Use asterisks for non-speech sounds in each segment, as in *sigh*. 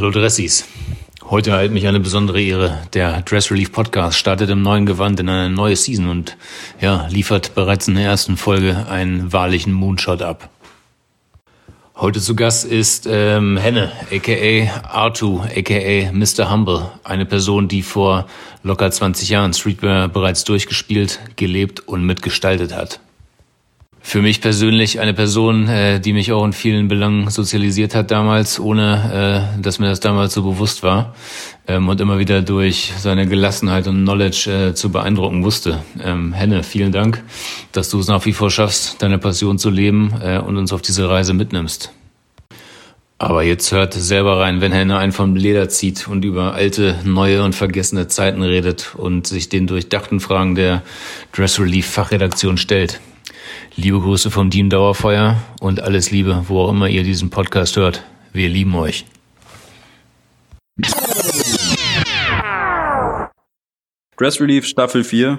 Hallo Dressis. Heute erhält mich eine besondere Ehre. Der Dress Relief Podcast startet im neuen Gewand in eine neue Season und ja, liefert bereits in der ersten Folge einen wahrlichen Moonshot ab. Heute zu Gast ist ähm, Henne, aka R2, aka Mr. Humble, eine Person, die vor locker 20 Jahren Streetwear bereits durchgespielt, gelebt und mitgestaltet hat. Für mich persönlich eine Person, äh, die mich auch in vielen Belangen sozialisiert hat damals, ohne äh, dass mir das damals so bewusst war ähm, und immer wieder durch seine Gelassenheit und Knowledge äh, zu beeindrucken wusste. Ähm, Henne, vielen Dank, dass du es nach wie vor schaffst, deine Passion zu leben äh, und uns auf diese Reise mitnimmst. Aber jetzt hört selber rein, wenn Henne einen vom Leder zieht und über alte, neue und vergessene Zeiten redet und sich den durchdachten Fragen der Dress Relief Fachredaktion stellt. Liebe Grüße vom Team Dauerfeuer und alles Liebe, wo auch immer ihr diesen Podcast hört. Wir lieben euch. Dress Relief Staffel 4.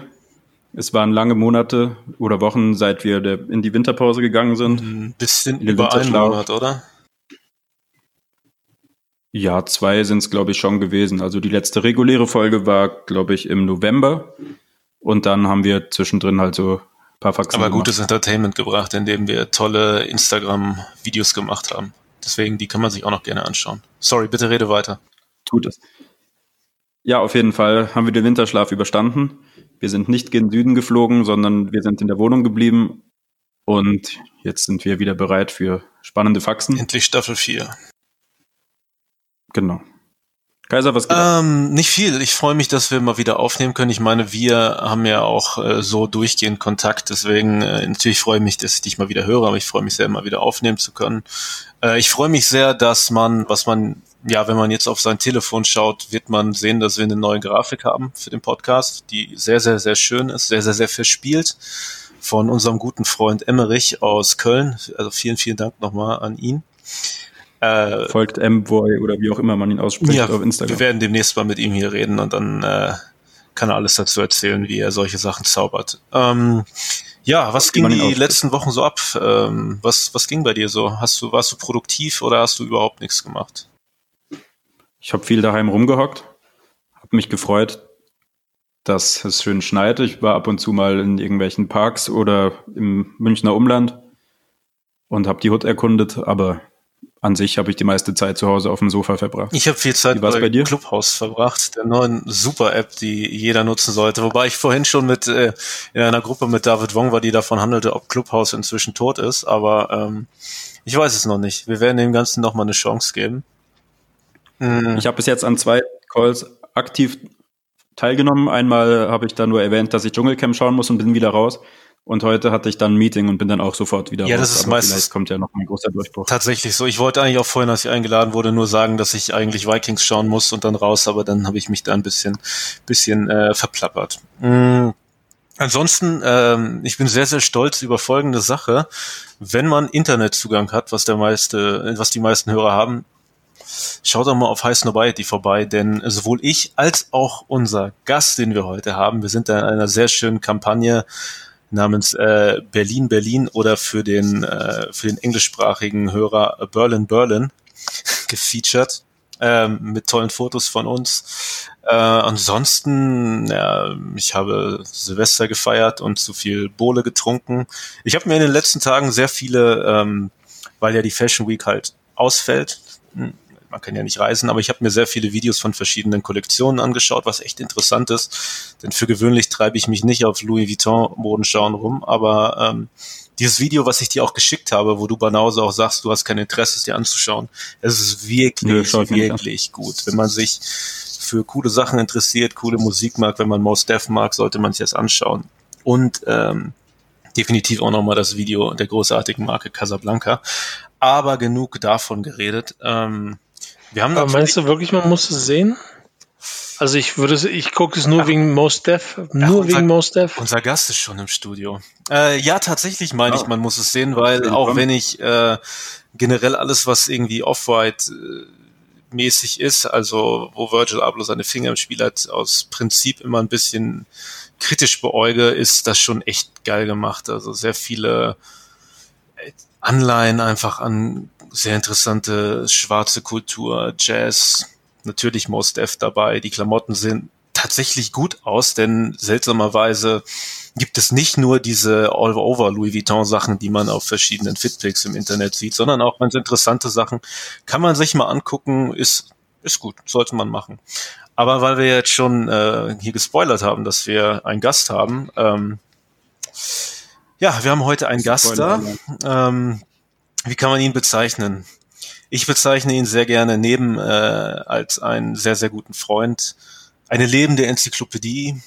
Es waren lange Monate oder Wochen, seit wir in die Winterpause gegangen sind. Ein bisschen über einen Monat, oder? Ja, zwei sind es, glaube ich, schon gewesen. Also die letzte reguläre Folge war, glaube ich, im November. Und dann haben wir zwischendrin halt so paar Faxen Aber gutes Entertainment gebracht, indem wir tolle Instagram-Videos gemacht haben. Deswegen, die kann man sich auch noch gerne anschauen. Sorry, bitte rede weiter. Tut es. Ja, auf jeden Fall haben wir den Winterschlaf überstanden. Wir sind nicht gen Süden geflogen, sondern wir sind in der Wohnung geblieben. Und jetzt sind wir wieder bereit für spannende Faxen. Endlich Staffel 4. Genau. Kaiser, was geht? Ähm, nicht viel. Ich freue mich, dass wir mal wieder aufnehmen können. Ich meine, wir haben ja auch äh, so durchgehend Kontakt. Deswegen äh, natürlich freue ich mich, dass ich dich mal wieder höre, aber ich freue mich sehr, mal wieder aufnehmen zu können. Äh, ich freue mich sehr, dass man, was man, ja, wenn man jetzt auf sein Telefon schaut, wird man sehen, dass wir eine neue Grafik haben für den Podcast, die sehr, sehr, sehr schön ist, sehr, sehr, sehr verspielt von unserem guten Freund Emmerich aus Köln. Also vielen, vielen Dank nochmal an ihn. Äh, Folgt M-Boy oder wie auch immer man ihn ausspricht ja, auf Instagram. Wir werden demnächst mal mit ihm hier reden und dann äh, kann er alles dazu erzählen, wie er solche Sachen zaubert. Ähm, ja, was ging die letzten Wochen so ab? Ähm, was, was ging bei dir so? Hast du, warst du produktiv oder hast du überhaupt nichts gemacht? Ich habe viel daheim rumgehockt, habe mich gefreut, dass es schön schneit. Ich war ab und zu mal in irgendwelchen Parks oder im Münchner Umland und habe die Hut erkundet, aber an sich habe ich die meiste Zeit zu Hause auf dem Sofa verbracht. Ich habe viel Zeit bei, bei dir? Clubhouse verbracht, der neuen Super-App, die jeder nutzen sollte. Wobei ich vorhin schon mit äh, in einer Gruppe mit David Wong war, die davon handelte, ob Clubhouse inzwischen tot ist. Aber ähm, ich weiß es noch nicht. Wir werden dem Ganzen noch mal eine Chance geben. Mhm. Ich habe bis jetzt an zwei Calls aktiv teilgenommen. Einmal habe ich da nur erwähnt, dass ich Dschungelcamp schauen muss und bin wieder raus. Und heute hatte ich dann ein Meeting und bin dann auch sofort wieder Ja, raus. das ist Aber meistens. kommt ja noch ein großer Durchbruch. Tatsächlich so. Ich wollte eigentlich auch vorhin, als ich eingeladen wurde, nur sagen, dass ich eigentlich Vikings schauen muss und dann raus, aber dann habe ich mich da ein bisschen, bisschen äh, verplappert. Mhm. Ansonsten, ähm, ich bin sehr, sehr stolz über folgende Sache. Wenn man Internetzugang hat, was der meiste, was die meisten Hörer haben, schaut doch mal auf High Snobiety vorbei, denn sowohl ich als auch unser Gast, den wir heute haben, wir sind da in einer sehr schönen Kampagne namens äh, Berlin Berlin oder für den äh, für den englischsprachigen Hörer Berlin Berlin *laughs* gefeatured ähm, mit tollen Fotos von uns. Äh, ansonsten, ja, ich habe Silvester gefeiert und zu viel Bohle getrunken. Ich habe mir in den letzten Tagen sehr viele, ähm, weil ja die Fashion Week halt ausfällt, hm, man kann ja nicht reisen, aber ich habe mir sehr viele Videos von verschiedenen Kollektionen angeschaut, was echt interessant ist. Denn für gewöhnlich treibe ich mich nicht auf Louis Vuitton Modenschauen rum, aber ähm, dieses Video, was ich dir auch geschickt habe, wo du Banause auch sagst, du hast kein Interesse, es dir anzuschauen, es ist wirklich, Nö, wirklich gut. Wenn man sich für coole Sachen interessiert, coole Musik mag, wenn man Most Def mag, sollte man sich das anschauen. Und ähm, definitiv auch nochmal das Video der großartigen Marke Casablanca. Aber genug davon geredet. Ähm, wir haben Aber meinst du wirklich, man muss es sehen? Also ich würde, ich gucke es nur Ach, wegen Most Def, nur unser, wegen Most Def. Unser Gast ist schon im Studio. Äh, ja, tatsächlich meine oh. ich, man muss es sehen, weil auch wenn ich äh, generell alles, was irgendwie Off-White äh, mäßig ist, also wo Virgil Abloh seine Finger im Spiel hat, aus Prinzip immer ein bisschen kritisch beäuge, ist das schon echt geil gemacht. Also sehr viele Anleihen einfach an sehr interessante schwarze Kultur, Jazz, natürlich Most Def dabei. Die Klamotten sehen tatsächlich gut aus, denn seltsamerweise gibt es nicht nur diese All-Over Louis Vuitton Sachen, die man auf verschiedenen Fitpics im Internet sieht, sondern auch ganz interessante Sachen. Kann man sich mal angucken, ist, ist gut, sollte man machen. Aber weil wir jetzt schon äh, hier gespoilert haben, dass wir einen Gast haben, ähm, ja, wir haben heute einen Gast da. Ähm, wie kann man ihn bezeichnen? Ich bezeichne ihn sehr gerne neben äh, als einen sehr, sehr guten Freund, eine lebende Enzyklopädie.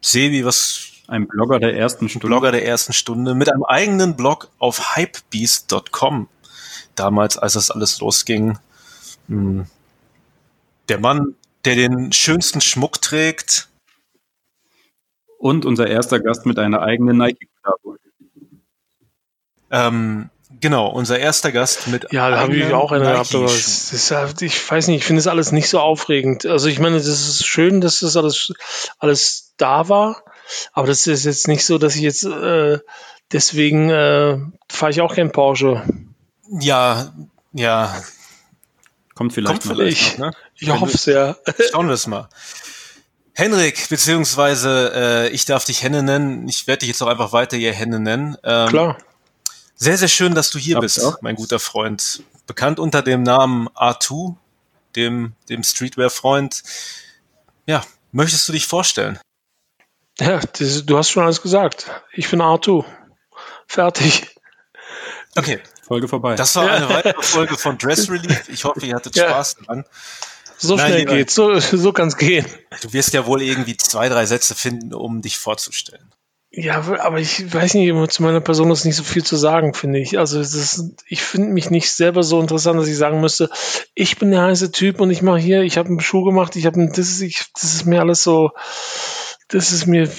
Sebi, was ein Blogger der ersten Stunde. Blogger der ersten Stunde mit einem eigenen Blog auf hypebeast.com. Damals, als das alles losging. Hm. Der Mann, der den schönsten Schmuck trägt. Und unser erster Gast mit einer eigenen Nike-Kollabo. Ähm, genau, unser erster Gast mit. Ja, da habe ich auch eine gehabt, aber das ist, ich weiß nicht, ich finde es alles nicht so aufregend. Also ich meine, das ist schön, dass das alles, alles da war, aber das ist jetzt nicht so, dass ich jetzt äh, deswegen äh, fahre ich auch kein Porsche. Ja, ja. Kommt vielleicht. Kommt vielleicht. Noch, ne? Ich hoffe es ja. *laughs* Schauen wir es mal. Henrik, beziehungsweise äh, ich darf dich Henne nennen. Ich werde dich jetzt auch einfach weiter hier Henne nennen. Ähm, Klar. Sehr, sehr schön, dass du hier Hab bist, mein guter Freund. Bekannt unter dem Namen A2, dem, dem Streetwear-Freund. Ja, möchtest du dich vorstellen? Ja, das, du hast schon alles gesagt. Ich bin A2. Fertig. Okay. Folge vorbei. Das war eine weitere Folge von Dress Relief. Ich hoffe, ihr hattet ja. Spaß dran. So Nein, schnell geht's, so, so kann's gehen. Du wirst ja wohl irgendwie zwei, drei Sätze finden, um dich vorzustellen. Ja, aber ich weiß nicht, zu meiner Person ist nicht so viel zu sagen, finde ich. Also ist, ich finde mich nicht selber so interessant, dass ich sagen müsste, ich bin der heiße Typ und ich mache hier, ich habe einen Schuh gemacht, ich habe das ist, ich, das ist mir alles so, das ist mir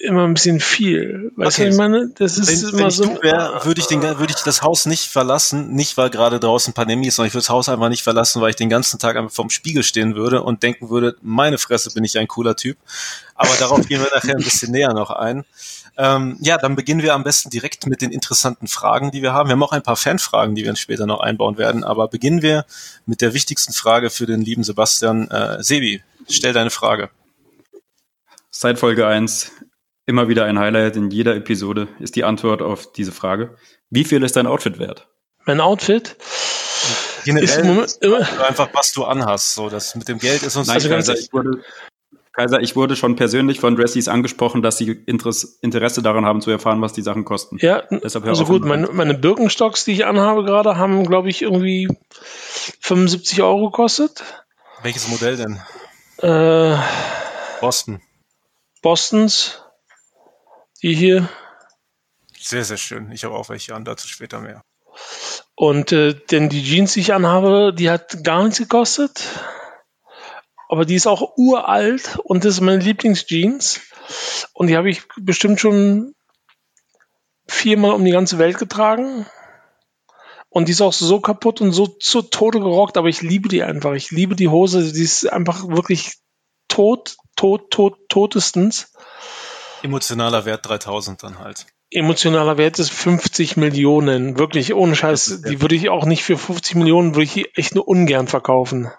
immer ein bisschen viel. Weißt okay. du, ich meine? Das ist wenn, immer wenn so. Du wär, würde ich den, würde ich das Haus nicht verlassen, nicht weil gerade draußen Pandemie ist, sondern ich würde das Haus einfach nicht verlassen, weil ich den ganzen Tag einfach vorm Spiegel stehen würde und denken würde, meine Fresse bin ich ein cooler Typ. Aber darauf gehen wir nachher ein bisschen näher noch ein. Ähm, ja, dann beginnen wir am besten direkt mit den interessanten Fragen, die wir haben. Wir haben auch ein paar Fanfragen, die wir später noch einbauen werden. Aber beginnen wir mit der wichtigsten Frage für den lieben Sebastian. Äh, Sebi, stell deine Frage. Seit Folge 1 immer wieder ein Highlight in jeder Episode ist die Antwort auf diese Frage. Wie viel ist dein Outfit wert? Mein Outfit? Generell ist Moment, immer einfach, was du anhast. So, das mit dem Geld ist uns Nein, also Kaiser, ich wurde, Kaiser, ich wurde schon persönlich von Dressies angesprochen, dass sie Interesse daran haben zu erfahren, was die Sachen kosten. Ja, Deshalb also gut, meine, meine Birkenstocks, die ich anhabe gerade, haben, glaube ich, irgendwie 75 Euro gekostet. Welches Modell denn? Äh, Boston. Bostons. Die hier. Sehr, sehr schön. Ich habe auch welche an, dazu später mehr. Und äh, denn die Jeans, die ich anhabe, die hat gar nichts gekostet. Aber die ist auch uralt und das ist meine Lieblingsjeans. Und die habe ich bestimmt schon viermal um die ganze Welt getragen. Und die ist auch so kaputt und so zu Tode gerockt, aber ich liebe die einfach. Ich liebe die Hose. Die ist einfach wirklich tot, tot, tot, totestens. Emotionaler Wert 3000 dann halt. Emotionaler Wert ist 50 Millionen. Wirklich, ohne Scheiß. Die würde ich auch nicht für 50 Millionen, würde ich echt nur ungern verkaufen.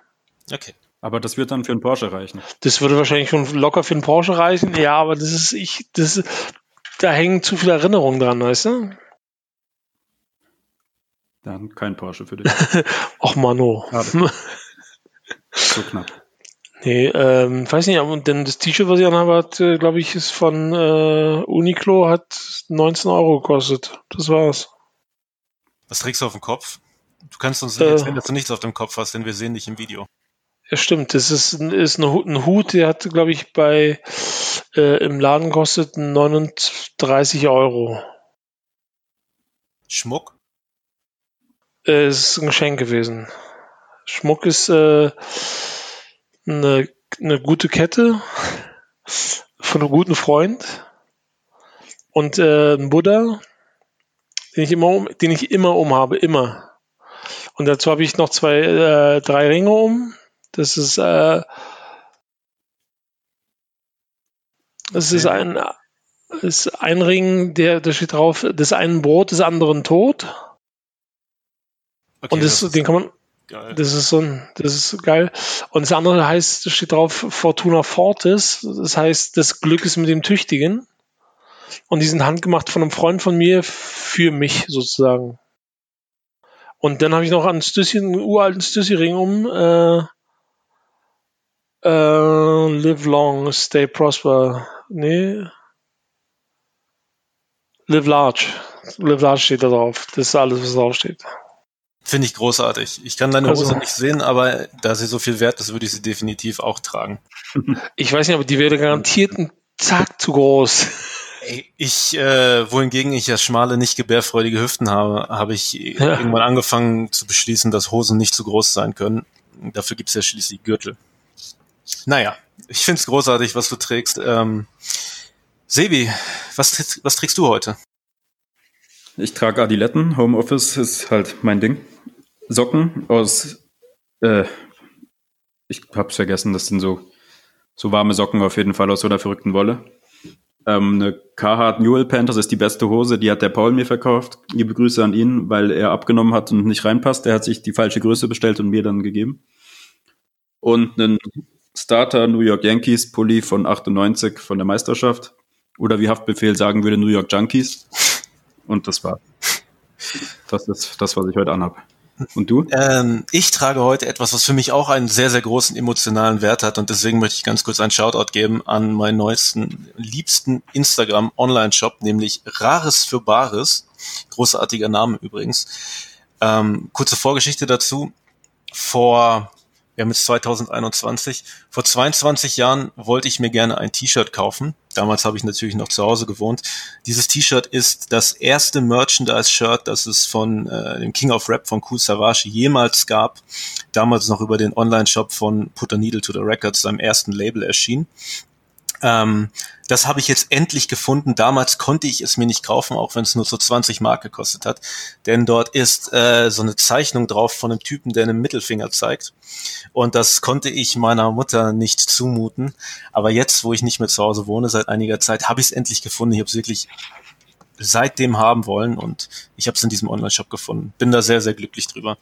Okay. Aber das wird dann für einen Porsche reichen. Das würde wahrscheinlich schon locker für einen Porsche reichen. Ja, aber das ist, ich, das, da hängen zu viele Erinnerungen dran, weißt du? Dann kein Porsche für dich. *laughs* Och, Mano. *laughs* so knapp. Nee, ähm, weiß nicht, aber denn das T-Shirt, was ich anhabe, hat, äh, glaube ich, ist von äh, Uniqlo, hat 19 Euro gekostet. Das war's. Was trägst du auf dem Kopf? Du kannst uns äh, erzählen, dass du nichts auf dem Kopf hast, denn wir sehen dich im Video. Ja, stimmt. Das ist, ist ein Hut, der hat, glaube ich, bei äh, im Laden kostet 39 Euro. Schmuck? Äh, ist ein Geschenk gewesen. Schmuck ist äh, eine, eine gute Kette von einem guten Freund und äh, ein Buddha, den ich immer um, den ich immer um habe, immer. Und dazu habe ich noch zwei, äh, drei Ringe um. Das ist, äh, das ist ein, ist ein Ring, der, da steht drauf, des einen Brot, des anderen Tod. Okay, und das, das den kann man, geil. das ist so ein, das ist geil. Und das andere heißt, das steht drauf Fortuna Fortis. Das heißt, das Glück ist mit dem Tüchtigen. Und die sind handgemacht von einem Freund von mir für mich sozusagen. Und dann habe ich noch einen Stüssi, einen uralten Stüssi-Ring um. Äh, äh, live long, stay prosper. Nee. Live large. Live large steht da drauf. Das ist alles, was drauf steht. Finde ich großartig. Ich kann deine Hose also, nicht sehen, aber da sie so viel wert ist, würde ich sie definitiv auch tragen. *laughs* Ich weiß nicht, aber die wäre garantiert einen Zack zu groß. Ich, äh, wohingegen ich ja schmale, nicht gebärfreudige Hüften habe, habe ich ja. irgendwann angefangen zu beschließen, dass Hosen nicht zu groß sein können. Dafür gibt es ja schließlich Gürtel. Naja, ich finde es großartig, was du trägst. Ähm, Sebi, was, was trägst du heute? Ich trage Adiletten. Homeoffice ist halt mein Ding. Socken aus, äh, ich hab's vergessen, das sind so, so warme Socken auf jeden Fall aus so einer verrückten Wolle. Ähm, eine Carhartt Newell Pant, das ist die beste Hose, die hat der Paul mir verkauft. Liebe Grüße an ihn, weil er abgenommen hat und nicht reinpasst. Er hat sich die falsche Größe bestellt und mir dann gegeben. Und einen Starter New York Yankees Pulli von 98 von der Meisterschaft. Oder wie Haftbefehl sagen würde, New York Junkies. Und das war. Das ist das, was ich heute anhabe. Und du? Ähm, ich trage heute etwas, was für mich auch einen sehr, sehr großen emotionalen Wert hat und deswegen möchte ich ganz kurz einen Shoutout geben an meinen neuesten, liebsten Instagram-Online-Shop, nämlich Rares für Bares. Großartiger Name übrigens. Ähm, kurze Vorgeschichte dazu. Vor wir haben jetzt 2021. Vor 22 Jahren wollte ich mir gerne ein T-Shirt kaufen. Damals habe ich natürlich noch zu Hause gewohnt. Dieses T-Shirt ist das erste Merchandise-Shirt, das es von äh, dem King of Rap von Cool Savage jemals gab. Damals noch über den Online-Shop von Put a Needle to the Records, seinem ersten Label erschien. Ähm, das habe ich jetzt endlich gefunden. Damals konnte ich es mir nicht kaufen, auch wenn es nur so 20 Mark gekostet hat. Denn dort ist äh, so eine Zeichnung drauf von einem Typen, der einen Mittelfinger zeigt. Und das konnte ich meiner Mutter nicht zumuten. Aber jetzt, wo ich nicht mehr zu Hause wohne, seit einiger Zeit, habe ich es endlich gefunden. Ich habe es wirklich seitdem haben wollen und ich habe es in diesem Online-Shop gefunden. Bin da sehr, sehr glücklich drüber.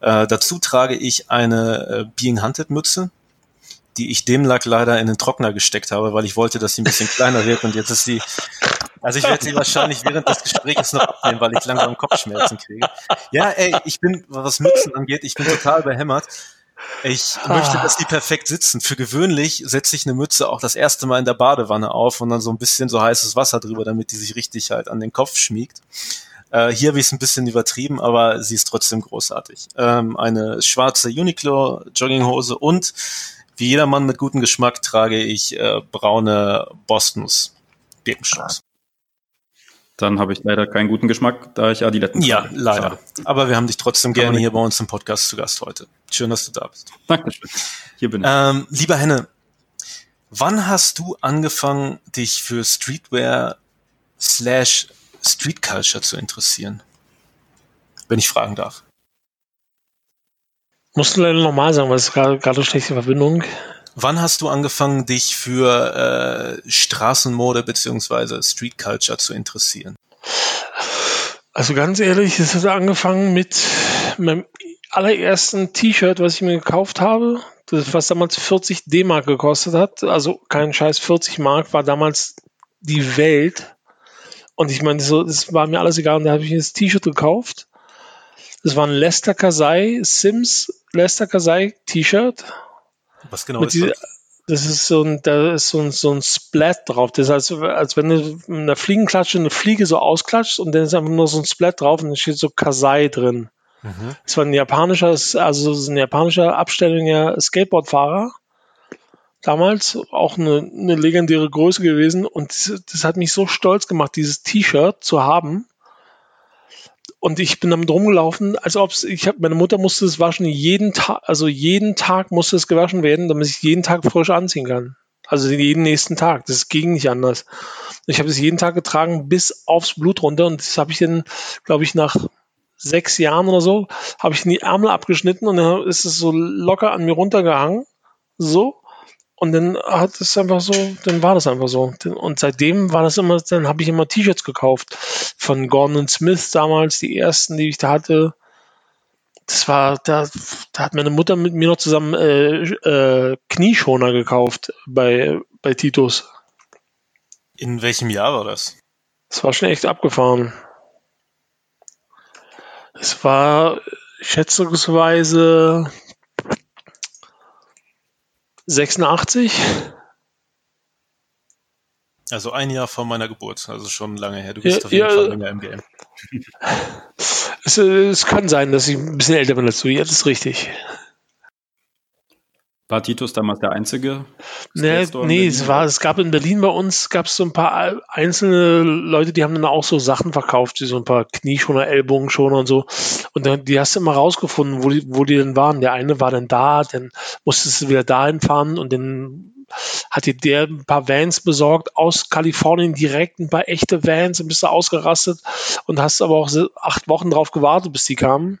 Äh, dazu trage ich eine äh, Being Hunted Mütze die ich dem lag leider in den Trockner gesteckt habe, weil ich wollte, dass sie ein bisschen kleiner wird und jetzt ist sie, also ich werde sie wahrscheinlich während des Gesprächs noch abnehmen, weil ich langsam Kopfschmerzen kriege. Ja, ey, ich bin, was Mützen angeht, ich bin total behämmert. Ich möchte, dass die perfekt sitzen. Für gewöhnlich setze ich eine Mütze auch das erste Mal in der Badewanne auf und dann so ein bisschen so heißes Wasser drüber, damit die sich richtig halt an den Kopf schmiegt. Äh, hier habe ich es ein bisschen übertrieben, aber sie ist trotzdem großartig. Ähm, eine schwarze Uniqlo Jogginghose und wie jeder Mann mit gutem Geschmack trage ich äh, braune Bostons Birkenstocks. Dann habe ich leider keinen guten Geschmack, da ich Adiletten Ja, leider. Aber wir haben dich trotzdem Kann gerne hier bei uns im Podcast zu Gast heute. Schön, dass du da bist. Dankeschön. Hier bin ich. Ähm, lieber Henne, wann hast du angefangen, dich für Streetwear slash Street Culture zu interessieren? Wenn ich fragen darf. Musst du leider nochmal sagen, weil es gerade gerade schlechte Verbindung. Wann hast du angefangen, dich für äh, Straßenmode beziehungsweise Street Culture zu interessieren? Also ganz ehrlich, es hat angefangen mit meinem allerersten T-Shirt, was ich mir gekauft habe, das, was damals 40 D-Mark gekostet hat. Also kein Scheiß, 40 Mark war damals die Welt. Und ich meine, so, das war mir alles egal. Und da habe ich mir das T-Shirt gekauft. Das war ein Lester Kasai Sims Lester Kasai T-Shirt. Was genau ist diese, das? Das ist so ein, da ist so ein, so ein Splat drauf. Das ist als, als wenn du mit einer Fliegenklatsche eine Fliege so ausklatscht und dann ist einfach nur so ein Splat drauf und dann steht so Kasai drin. Mhm. Das war ein japanischer, also ein japanischer Abstellung Skateboardfahrer. Damals auch eine, eine legendäre Größe gewesen und das, das hat mich so stolz gemacht, dieses T-Shirt zu haben und ich bin damit rumgelaufen, als ob ich habe, meine Mutter musste es waschen, jeden Tag, also jeden Tag musste es gewaschen werden, damit ich jeden Tag frisch anziehen kann. Also jeden nächsten Tag. Das ging nicht anders. Ich habe es jeden Tag getragen bis aufs Blut runter und das habe ich dann, glaube ich, nach sechs Jahren oder so, habe ich in die Ärmel abgeschnitten und dann ist es so locker an mir runtergehangen. So. Und dann hat es einfach so, dann war das einfach so. Und seitdem war das immer, dann habe ich immer T-Shirts gekauft von Gordon Smith damals, die ersten, die ich da hatte. das war, da, da hat meine Mutter mit mir noch zusammen äh, äh, Knieschoner gekauft bei, bei Titus. In welchem Jahr war das? Das war schon echt abgefahren. Es war schätzungsweise 86. Also ein Jahr vor meiner Geburt, also schon lange her. Du bist Ja, auf jeden ja. Fall länger im Game. Es, äh, es kann sein, dass ich ein bisschen älter bin als du. Ja, das ist richtig. War Titus damals der einzige? Nee, nee es, war, es gab in Berlin bei uns gab es so ein paar einzelne Leute, die haben dann auch so Sachen verkauft, wie so ein paar Knieschoner, Ellbogenschoner und so. Und dann, die hast du immer rausgefunden, wo die, wo die denn waren. Der eine war dann da, dann musstest du wieder dahin fahren und dann hat dir der ein paar Vans besorgt aus Kalifornien direkt, ein paar echte Vans und bist du ausgerastet und hast aber auch acht Wochen drauf gewartet, bis die kamen.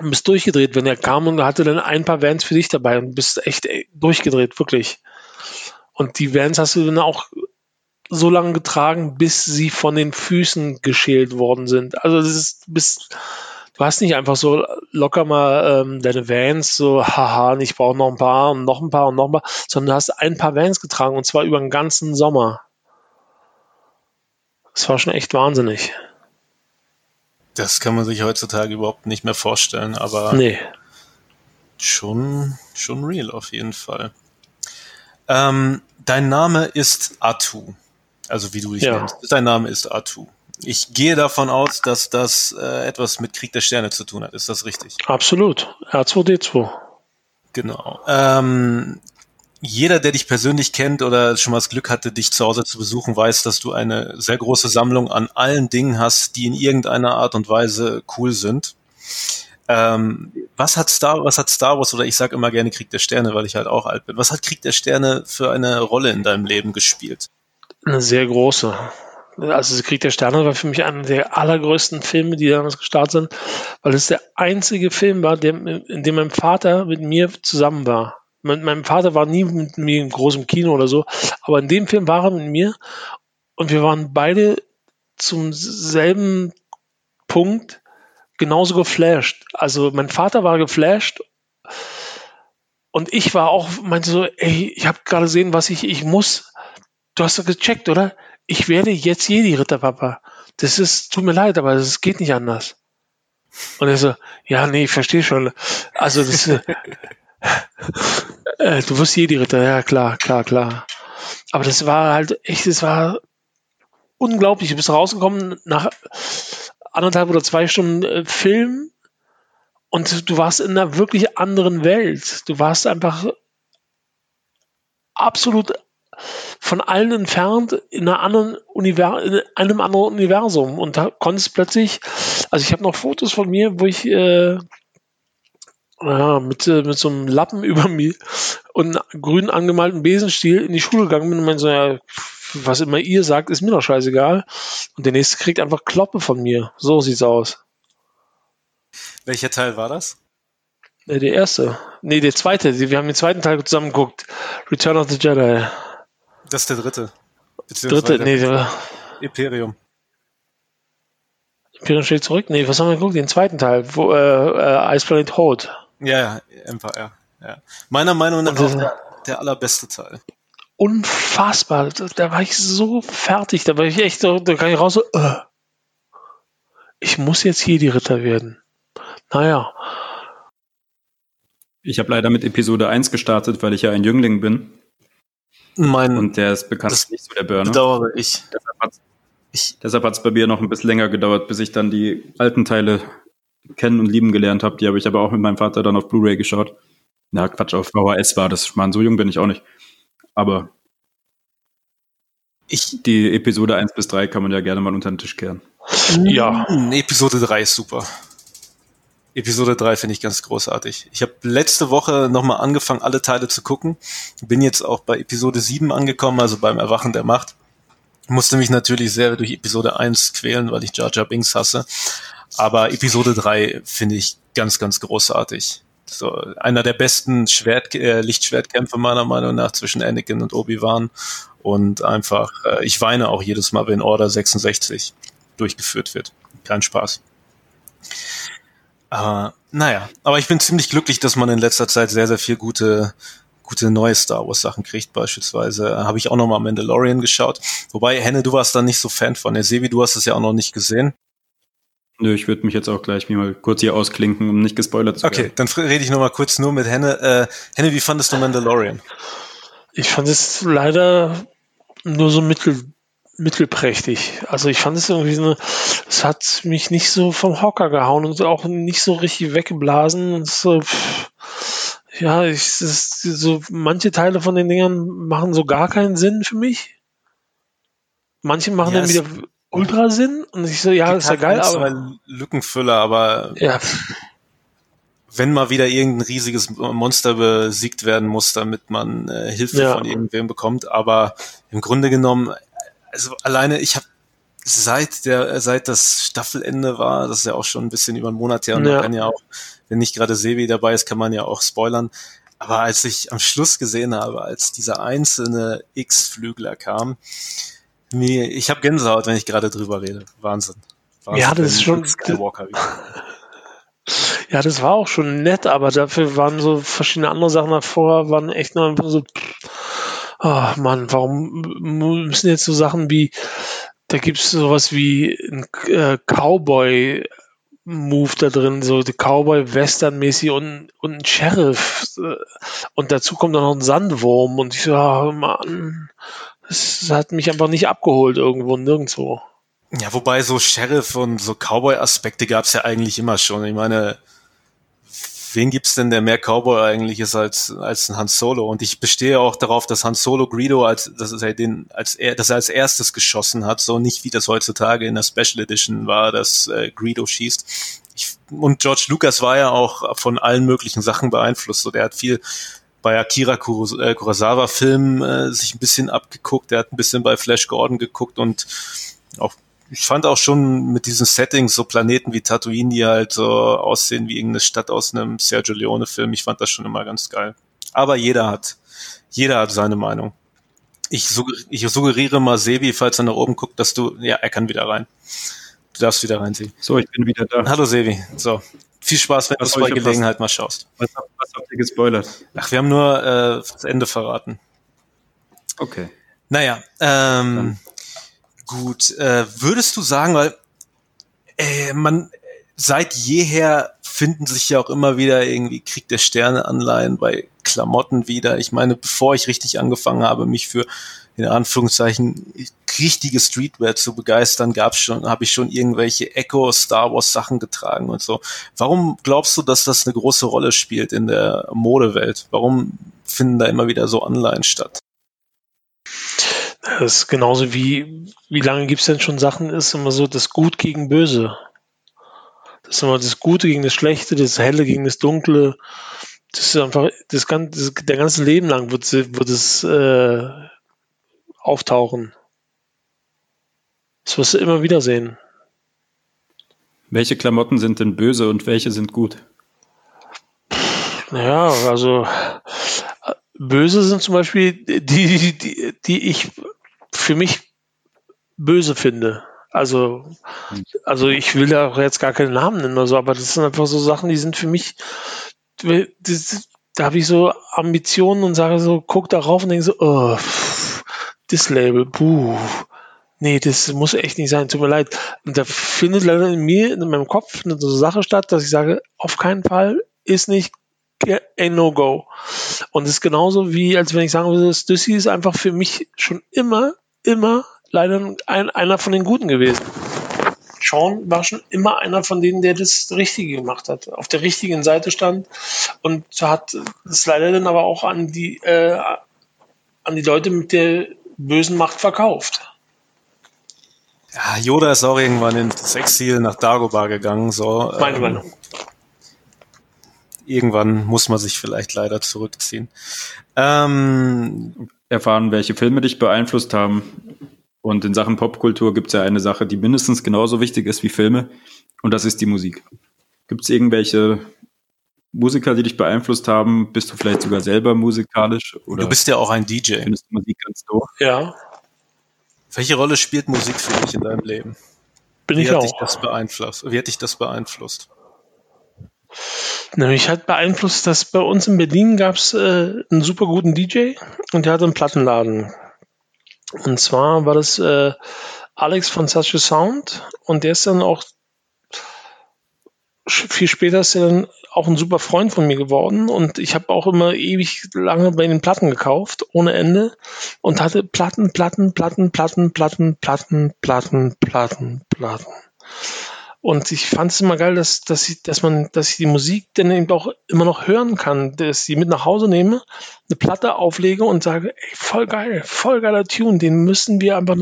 Bist durchgedreht, wenn er kam und hatte dann ein paar Vans für dich dabei und bist echt äh, durchgedreht, wirklich. Und die Vans hast du dann auch so lange getragen, bis sie von den Füßen geschält worden sind. Also das ist, du bist, du hast nicht einfach so locker mal ähm, deine Vans, so, haha, ich brauche noch ein paar und noch ein paar und noch ein paar, sondern du hast ein paar Vans getragen und zwar über den ganzen Sommer. Das war schon echt wahnsinnig. Das kann man sich heutzutage überhaupt nicht mehr vorstellen, aber Nee. schon, schon real auf jeden Fall. Ähm, dein Name ist Atu. Also wie du dich Ja. nennst. Dein Name ist Atu. Ich gehe davon aus, dass das äh, etwas mit Krieg der Sterne zu tun hat. Ist das richtig? Absolut. R2D2. Genau. Ähm, jeder, der dich persönlich kennt oder schon mal das Glück hatte, dich zu Hause zu besuchen, weiß, dass du eine sehr große Sammlung an allen Dingen hast, die in irgendeiner Art und Weise cool sind. Ähm, was hat Star, was hat Star Wars oder ich sage immer gerne Krieg der Sterne, weil ich halt auch alt bin. Was hat Krieg der Sterne für eine Rolle in deinem Leben gespielt? Eine sehr große. Also Krieg der Sterne war für mich einer der allergrößten Filme, die damals gestartet sind, weil es der einzige Film war, der, in dem mein Vater mit mir zusammen war. Mein, mein Vater war nie mit mir im großen Kino oder so, aber in dem Film war er mit mir und wir waren beide zum selben Punkt genauso geflasht. Also mein Vater war geflasht und ich war auch, meinte so, ey, ich habe gerade gesehen, was ich, ich muss. Du hast doch gecheckt, oder? Ich werde jetzt Jedi-Ritter, Papa. Das ist, tut mir leid, aber das geht nicht anders. Und er so, ja, nee, ich verstehe schon. Also das, *laughs* äh, du wirst Jedi-Ritter, ja klar, klar, klar. Aber das war halt echt, das war unglaublich. Du bist rausgekommen nach anderthalb oder zwei Stunden äh, Film und du warst in einer wirklich anderen Welt. Du warst einfach absolut von allen entfernt in, einer anderen Univer in einem anderen Universum und da konntest plötzlich, also ich habe noch Fotos von mir, wo ich äh, ja, mit, äh, mit so einem Lappen *laughs* über mir und einem grün angemalten Besenstiel in die Schule gegangen bin und meinte so, ja, was immer ihr sagt, ist mir doch scheißegal. Und der nächste kriegt einfach Kloppe von mir. So sieht's aus. Welcher Teil war das? Äh, Der erste. Nee, der zweite. Wir haben den zweiten Teil zusammen geguckt. Return of the Jedi. Das ist der dritte. Dritte, nee, der Imperium. Imperium steht zurück. Nee, was haben wir geguckt? Den zweiten Teil, wo äh, äh, Ice Planet Hoth. Ja, ja, Empire, ja. Meiner Meinung nach auch das- der, der allerbeste Teil. Unfassbar. Da, da war ich so fertig. Da war ich echt so, da kam ich raus so, äh, ich muss jetzt hier die Ritter werden. Naja, Ich habe leider mit Episode 1 gestartet, weil ich ja ein Jüngling bin. Mein Und der ist bekannt Das nicht so der Burner. bedauere Ich, Deshalb hat es bei mir noch ein bisschen länger gedauert, bis ich dann die alten Teile kennen und lieben gelernt habe. Die habe ich aber auch mit meinem Vater dann auf Blu-ray geschaut. Na, Quatsch, auf VHS war das. Man, so jung bin ich auch nicht. Aber ich, die Episode 1 bis 3 kann man ja gerne mal unter den Tisch kehren. ja. Hm, Episode 3 ist super. Episode 3 finde ich ganz großartig. Ich habe letzte Woche nochmal angefangen, alle Teile zu gucken. Bin jetzt auch bei Episode 7 angekommen, also beim Erwachen der Macht. Musste mich natürlich sehr durch Episode 1 quälen, weil ich Jar Jar Binks hasse. Aber Episode 3 finde ich ganz, ganz großartig. So, einer der besten Schwert, äh, Lichtschwertkämpfe meiner Meinung nach zwischen Anakin und Obi-Wan. Und einfach, äh, ich weine auch jedes Mal, wenn Order 66 durchgeführt wird. Kein Spaß. Aber naja, aber ich bin ziemlich glücklich, dass man in letzter Zeit sehr, sehr viel gute, gute neue Star Wars Sachen kriegt. Beispielsweise habe ich auch noch mal Mandalorian geschaut. Wobei, Henne, du warst da nicht so Fan von. Der Sebi, du hast es ja auch noch nicht gesehen. Nö, ich würde mich jetzt auch gleich mal kurz hier ausklinken, um nicht gespoilert zu werden. Okay, dann rede ich noch mal kurz nur mit Henne. Äh, Henne, wie fandest du Mandalorian? Ich fand es leider nur so mittel, mittelprächtig. Also ich fand es irgendwie so, es hat mich nicht so vom Hocker gehauen und auch nicht so richtig weggeblasen. Und so, pff, ja, ich, so manche Teile von den Dingern machen so gar keinen Sinn für mich. Manche machen ja, dann wieder ultra Sinn und ich so, ja, ist ja geil, aber Lückenfüller, aber ja. wenn mal wieder irgendein riesiges Monster besiegt werden muss, damit man äh, Hilfe ja. von irgendwem bekommt, aber im Grunde genommen, also alleine, ich habe seit der seit das Staffelende war, das ist ja auch schon ein bisschen über einen Monat her und ja. man kann ja auch, wenn nicht gerade Sevi dabei ist, kann man ja auch spoilern. Aber als ich am Schluss gesehen habe, als dieser einzelne X-Flügler kam, Nee, ich habe Gänsehaut, wenn ich gerade drüber rede. Wahnsinn. Wahnsinn ja, das ist schon. Skywalker ja, das war auch schon nett, aber dafür waren so verschiedene andere Sachen davor, waren echt nur einfach so, oh Mann, warum müssen jetzt so Sachen wie, da gibt's sowas wie ein äh, Cowboy Move da drin, so Cowboy-Western-mäßig und, und ein Sheriff. Äh, und dazu kommt dann noch ein Sandwurm und ich so, oh Mann, es hat mich einfach nicht abgeholt irgendwo, nirgendwo. Ja, wobei so Sheriff und so Cowboy-Aspekte gab es ja eigentlich immer schon. Ich meine, wen gibt's denn, der mehr Cowboy eigentlich ist als, als ein Han Solo? Und ich bestehe auch darauf, dass Han Solo Greedo als, dass er den, als er, dass er als erstes geschossen hat, so nicht wie das heutzutage in der Special Edition war, dass äh, Greedo schießt. Ich, und George Lucas war ja auch von allen möglichen Sachen beeinflusst. So, der hat viel bei Akira äh, Kurosawa Filmen äh, sich ein bisschen abgeguckt. Der hat ein bisschen bei Flash Gordon geguckt und auch ich fand auch schon mit diesen Settings so Planeten wie Tatooine, die halt so aussehen wie irgendeine Stadt aus einem Sergio Leone Film. Ich fand das schon immer ganz geil. Aber jeder hat, jeder hat seine Meinung. Ich, suggeriere, ich suggeriere mal Sebi, falls er nach oben guckt, dass du, ja, er kann wieder rein. Du darfst wieder rein, Sebi. So, ich bin wieder da. Hallo Sebi. So, viel Spaß, wenn du es bei Gelegenheit mal schaust. Was, was habt ihr gespoilert? Ach, wir haben nur äh, das Ende verraten. Okay. Naja, ähm, gut. Äh, würdest du sagen, weil äh, man seit jeher finden sich ja auch immer wieder irgendwie Krieg der Sterne Anleihen bei Klamotten wieder. Ich meine, bevor ich richtig angefangen habe, mich für in Anführungszeichen richtige Streetwear zu begeistern, gab's schon, habe ich schon irgendwelche Echo Star Wars Sachen getragen und so. Warum glaubst du, dass das eine große Rolle spielt in der Modewelt? Warum finden da immer wieder so Anleihen statt? Das ist genauso wie, wie lange gibt's denn schon Sachen, ist immer so das Gut gegen Böse. Das ist immer das Gute gegen das Schlechte, das Helle gegen das Dunkle. Das ist einfach, das ganze, der ganze Leben lang wird, wird es äh, auftauchen. Das wirst du immer wieder sehen. Welche Klamotten sind denn böse und welche sind gut? Naja, also böse sind zum Beispiel die, die, die ich für mich böse finde. Also, also ich will da auch jetzt gar keinen Namen nennen oder so, aber das sind einfach so Sachen, die sind für mich, das, da habe ich so Ambitionen und sage so, guck darauf und denke so, oh, das Label, puh, nee, das muss echt nicht sein, tut mir leid. Und da findet leider in mir, in meinem Kopf eine so Sache statt, dass ich sage, auf keinen Fall, ist nicht ein No-Go. Und es ist genauso wie, als wenn ich sagen würde, Stussy ist einfach für mich schon immer, immer leider ein, einer von den Guten gewesen. Sean war schon immer einer von denen, der das Richtige gemacht hat, auf der richtigen Seite stand und hat es leider dann aber auch an die, äh, an die Leute mit der bösen Macht verkauft. Ja, Yoda ist auch irgendwann ins Exil nach Dagobah gegangen. So, Meine ähm, Meinung. Irgendwann muss man sich vielleicht leider zurückziehen. Ähm, Erfahren, welche Filme dich beeinflusst haben. Und in Sachen Popkultur gibt es ja eine Sache, die mindestens genauso wichtig ist wie Filme. Und das ist die Musik. Gibt es irgendwelche Musiker, die dich beeinflusst haben? Bist du vielleicht sogar selber musikalisch? Oder du bist ja auch ein DJ. Findest du Musik ganz doof? Ja. Welche Rolle spielt Musik für dich in deinem Leben? Bin Wie ich hat auch. Dich das beeinflusst? Wie hat dich das beeinflusst? Nämlich hat beeinflusst, dass bei uns in Berlin gab es äh, einen super guten DJ und der hatte einen Plattenladen. Und zwar war das äh, Alex von Such a Sound und der ist dann auch viel später ist er dann auch ein super Freund von mir geworden und ich habe auch immer ewig lange bei den Platten gekauft, ohne Ende und hatte Platten, Platten, Platten, Platten, Platten, Platten, Platten, Platten, Platten. Und ich fand es immer geil, dass, dass, ich, dass man, dass ich die Musik dann eben auch immer noch hören kann, dass ich die mit nach Hause nehme, eine Platte auflege und sage, ey, voll geil, voll geiler Tune, den müssen wir einfach.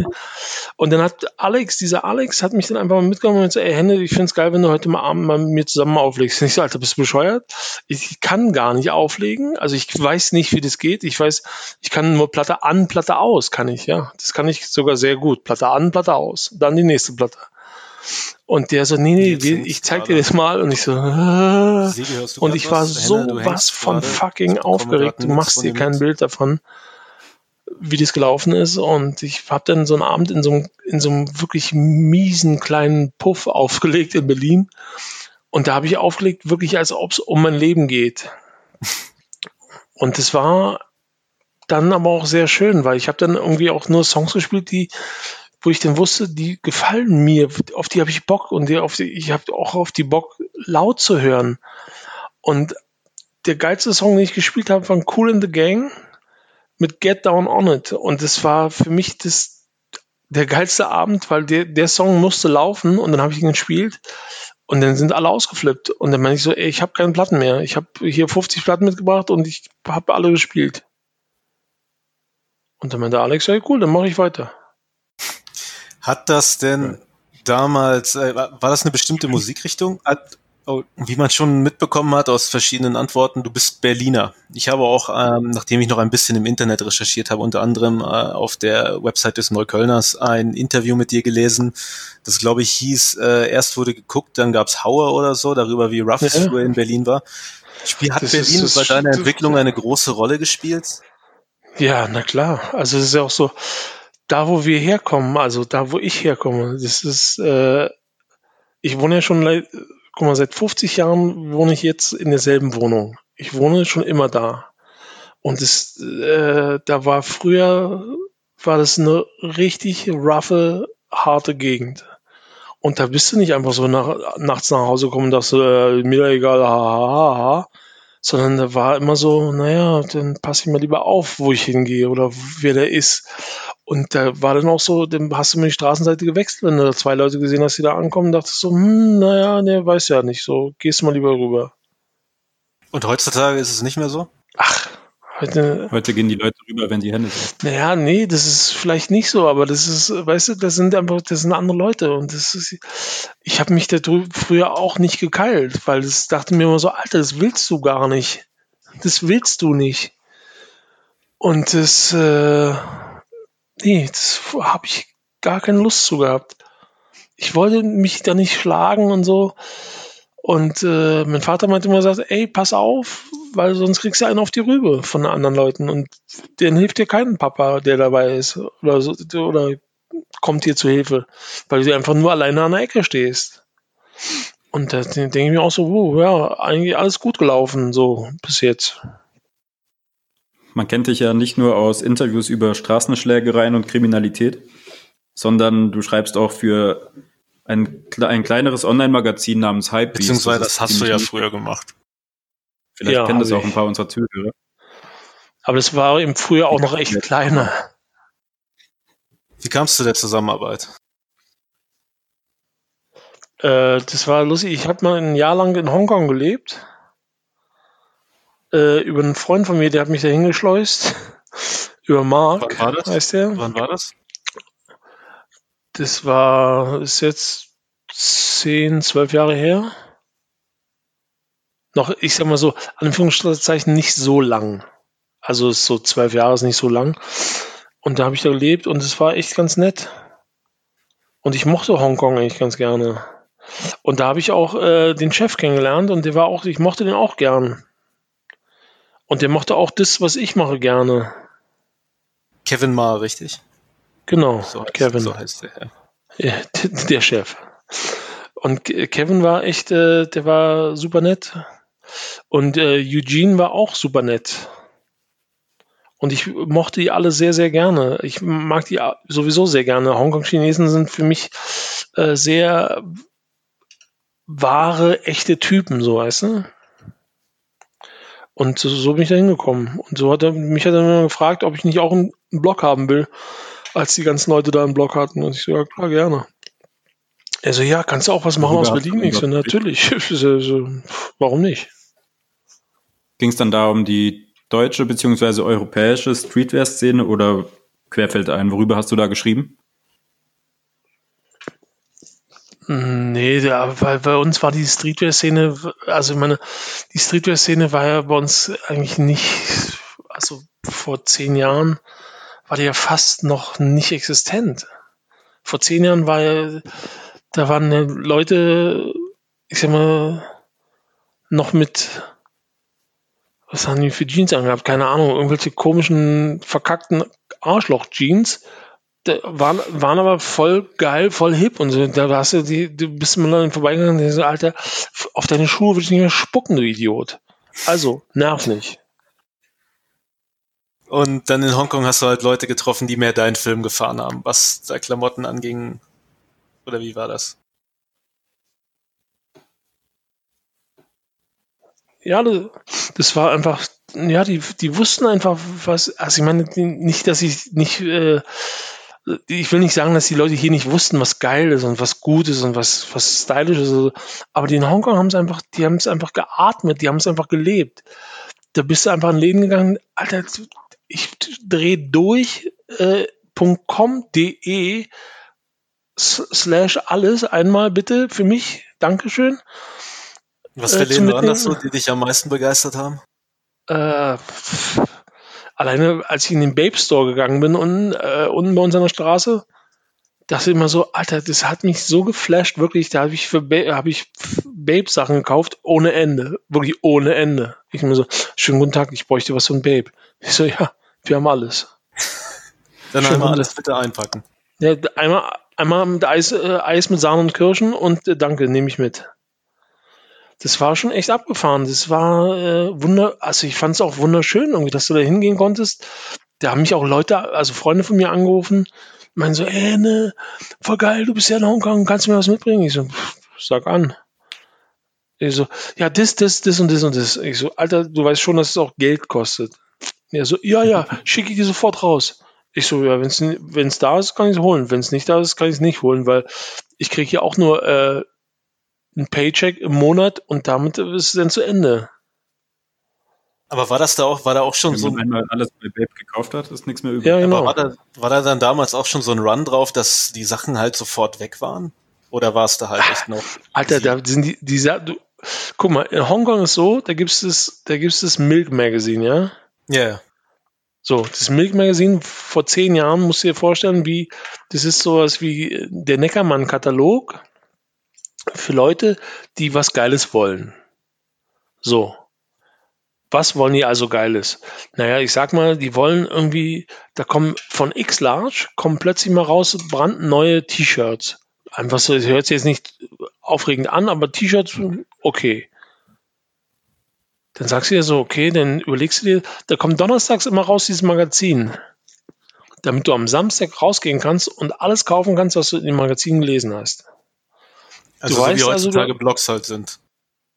Und dann hat Alex, dieser Alex, hat mich dann einfach mal mitgenommen und gesagt, ey, Hände, ich find's geil, wenn du heute mal Abend mal mit mir zusammen auflegst. Und ich so, Alter, bist du bescheuert? Ich kann gar nicht auflegen. Also ich weiß nicht, wie das geht. Ich weiß, ich kann nur Platte an, Platte aus, kann ich, ja. Das kann ich sogar sehr gut. Platte an, Platte aus. Dann die nächste Platte. Und der so, nee, nee, ich zeig dir das mal. Und ich so, äh, und ich war so was von fucking aufgeregt. Du machst dir kein Bild davon, wie das gelaufen ist. Und ich habe dann so einen Abend in so, einem, in so einem wirklich miesen kleinen Puff aufgelegt in Berlin. Und da habe ich aufgelegt, wirklich als ob es um mein Leben geht. Und das war dann aber auch sehr schön, weil ich habe dann irgendwie auch nur Songs gespielt, die wo ich dann wusste, die gefallen mir, auf die habe ich Bock und die, auf die, ich habe auch auf die Bock, laut zu hören. Und der geilste Song, den ich gespielt habe, war Cool in the Gang mit Get Down On It. Und das war für mich das, der geilste Abend, weil der, der Song musste laufen und dann habe ich ihn gespielt und dann sind alle ausgeflippt. Und dann meine ich so, ey, ich habe keine Platten mehr. Ich habe hier 50 Platten mitgebracht und ich habe alle gespielt. Und dann meinte Alex, ja cool, dann mache ich weiter. Hat das denn damals, äh, war das eine bestimmte Musikrichtung? Hat, oh, wie man schon mitbekommen hat aus verschiedenen Antworten, du bist Berliner. Ich habe auch, ähm, nachdem ich noch ein bisschen im Internet recherchiert habe, unter anderem äh, auf der Website des Neuköllners ein Interview mit dir gelesen, das glaube ich hieß, äh, erst wurde geguckt, dann gab's Hauer oder so, darüber wie es ja. früher in Berlin war. Spiel, hat das Berlin ist, bei deiner Entwicklung eine große Rolle gespielt? Ja, na klar. Also es ist ja auch so, da, wo wir herkommen, also da, wo ich herkomme, das ist, äh, ich wohne ja schon, guck mal, seit 50 Jahren wohne ich jetzt in derselben Wohnung. Ich wohne schon immer da. Und das, äh, da war früher, war das eine richtig roughe, harte Gegend. Und da bist du nicht einfach so nach, nachts nach Hause gekommen dachtest, äh, mir egal, ha, ha, ha, sondern da war immer so, naja, dann passe ich mal lieber auf, wo ich hingehe oder wer der ist. Und da war dann auch so, dann hast du mir die Straßenseite gewechselt, wenn du da zwei Leute gesehen hast, die da ankommen, dachtest so, hm, naja, ne, weiß ja nicht, so, gehst mal lieber rüber. Und heutzutage ist es nicht mehr so? Ach, heute. Heute gehen die Leute rüber, wenn die Hände sind. Naja, nee, das ist vielleicht nicht so, aber das ist, weißt du, das sind einfach, das sind andere Leute und das ist, ich habe mich da früher auch nicht gekeilt, weil das dachte mir immer so, Alter, das willst du gar nicht. Das willst du nicht. Und das, äh, nee, das habe ich gar keine Lust zu gehabt. Ich wollte mich da nicht schlagen und so. Und äh, mein Vater meinte immer gesagt, ey, pass auf, weil sonst kriegst du einen auf die Rübe von anderen Leuten und denen hilft dir kein Papa, der dabei ist oder so, oder kommt dir zu Hilfe, weil du einfach nur alleine an der Ecke stehst. Und da denke ich mir auch so, oh, ja, eigentlich alles gut gelaufen, so bis jetzt. Man kennt dich ja nicht nur aus Interviews über Straßenschlägereien und Kriminalität, sondern du schreibst auch für ein, ein kleineres Online-Magazin namens Hype. Beziehungsweise das, das hast du ja früher gemacht. Vielleicht ja, kennen das auch ein paar unserer Zuhörer. Aber das war im Frühjahr auch noch echt kleiner. Wie kamst du der Zusammenarbeit? Äh, das war lustig. Ich habe mal ein Jahr lang in Hongkong gelebt äh, über einen Freund von mir, der hat mich da hingeschleust. *laughs* über Mark, Wann war das? heißt der. Wann war das? Das war, ist jetzt zehn, zwölf Jahre her. Noch, ich sag mal so, Anführungszeichen nicht so lang. Also so zwölf Jahre ist nicht so lang. Und da habe ich da gelebt und es war echt ganz nett. Und ich mochte Hongkong eigentlich ganz gerne. Und da habe ich auch äh, den Chef kennengelernt und der war auch, ich mochte den auch gern. Und der mochte auch das, was ich mache, gerne. Kevin Ma, richtig? Genau, so heißt, Kevin. So heißt der, ja. ja. *laughs* Der Chef. Und Kevin war echt, äh, der war super nett. Und äh, Eugene war auch super nett. Und ich mochte die alle sehr, sehr gerne. Ich mag die sowieso sehr gerne. Hongkong-Chinesen sind für mich äh, sehr wahre, echte Typen, so weißt du. Und so, so bin ich da hingekommen. Und so hat er mich hat er immer gefragt, ob ich nicht auch einen, einen Blog haben will, als die ganzen Leute da einen Blog hatten. Und ich so, ja klar, gerne. Er so, ja, kannst du auch was machen aus Berlin? Ich so, natürlich. *laughs* Warum nicht? Ging es dann da um die deutsche bzw. europäische Streetwear-Szene oder querfällt ein? Worüber hast du da geschrieben? Nee, ja, weil bei uns war die Streetwear-Szene, also ich meine, die Streetwear-Szene war ja bei uns eigentlich nicht, also vor zehn Jahren war die ja fast noch nicht existent. Vor zehn Jahren war ja, da waren ja Leute, ich sag mal, noch mit was haben die für Jeans angehabt? Keine Ahnung, irgendwelche komischen, verkackten Arschloch-Jeans. Waren, waren aber voll geil, voll hip und so. Da hast du die, du bist mal an vorbeigegangen und so, Alter, auf deine Schuhe will ich nicht mehr spucken, du Idiot. Also, nerv nicht. Und dann in Hongkong hast du halt Leute getroffen, die mehr deinen Film gefahren haben, was da Klamotten anging. Oder wie war das? ja, das war einfach, ja, die, die wussten einfach, was, also ich meine, nicht, dass ich nicht, äh, ich will nicht sagen, dass die Leute hier nicht wussten, was geil ist und was gut ist und was, was stylisch ist, aber die in Hongkong haben es einfach, die haben es einfach geatmet, die haben es einfach gelebt. Da bist du einfach in Läden gegangen, Alter, ich drehe durch, äh, .com.de slash alles einmal bitte für mich, Dankeschön. Was für äh, Läden waren das so, die dich am meisten begeistert haben? Äh, alleine, als ich in den Babe Store gegangen bin und äh, unten bei uns an der Straße, dachte ich immer so, Alter, das hat mich so geflasht, wirklich, da habe ich für ba hab ich Babe-Sachen gekauft, ohne Ende, wirklich ohne Ende. Ich immer so, schönen guten Tag, ich bräuchte was von Babe. Ich so, ja, wir haben alles. *laughs* Dann Schön einmal alles bitte einpacken. Ja, einmal, einmal mit Eis, äh, Eis mit Sahne und Kirschen und äh, danke, nehme ich mit das war schon echt abgefahren. Das war äh, wunder, also ich fand es auch wunderschön, irgendwie, dass du da hingehen konntest. Da haben mich auch Leute, also Freunde von mir angerufen, meinen so, ey, ne, voll geil, du bist ja in Hongkong, kannst du mir was mitbringen? Ich so, pff, sag an. Ich so, ja, das, das, das und das und das. Ich so, Alter, du weißt schon, dass es auch Geld kostet. Er so, ja, ja, schicke ich dir sofort raus. Ich so, ja, wenn es da ist, kann ich es holen. Wenn es nicht da ist, kann ich es nicht holen, weil ich kriege ja auch nur äh, ein Paycheck im Monat und damit ist es dann zu Ende. Aber war das da auch, war da auch schon Wenn so. Wenn man einmal alles bei Babe gekauft hat, ist nichts mehr übrig. Ja, genau. Aber war da, war da dann damals auch schon so ein Run drauf, dass die Sachen halt sofort weg waren? Oder war es da halt echt noch? Alter, da sind die, die du, guck mal, in Hongkong ist so, da gibt es, da gibt es das Milk Magazine, ja? Ja. Yeah. So, das Milk Magazine vor zehn Jahren, musst du dir vorstellen, wie, das ist sowas wie der Neckermann-Katalog, für Leute, die was Geiles wollen. So. Was wollen die also Geiles? Naja, ich sag mal, die wollen irgendwie, da kommen von X-Large, kommen plötzlich mal raus brandneue T-Shirts. Einfach so, das hört sich jetzt nicht aufregend an, aber T-Shirts, okay. Dann sagst du dir so, okay, dann überlegst du dir, da kommt donnerstags immer raus dieses Magazin. Damit du am Samstag rausgehen kannst und alles kaufen kannst, was du in dem Magazin gelesen hast. Also du so weißt wie also, heutzutage also, Blogs halt sind.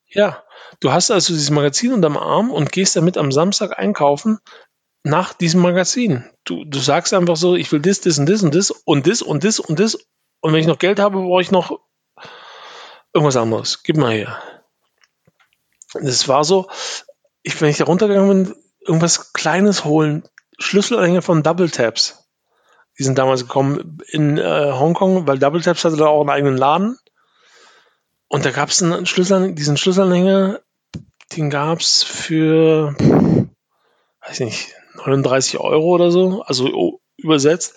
Ja, du hast also dieses Magazin unterm Arm und gehst damit am Samstag einkaufen nach diesem Magazin. Du, du sagst einfach so, ich will das, das und das und das und das und das und das. Und wenn ich noch Geld habe, brauche ich noch irgendwas anderes. Gib mal her. Das war so, ich, wenn ich da runtergegangen bin, irgendwas Kleines holen, Schlüsselanhänger von Double Taps. Die sind damals gekommen in äh, Hongkong, weil Double Taps hatte da auch einen eigenen Laden. Und da gab es einen Schlüssel, diesen Schlüsselanhänger, den gab es für, weiß nicht, 39 Euro oder so, also übersetzt.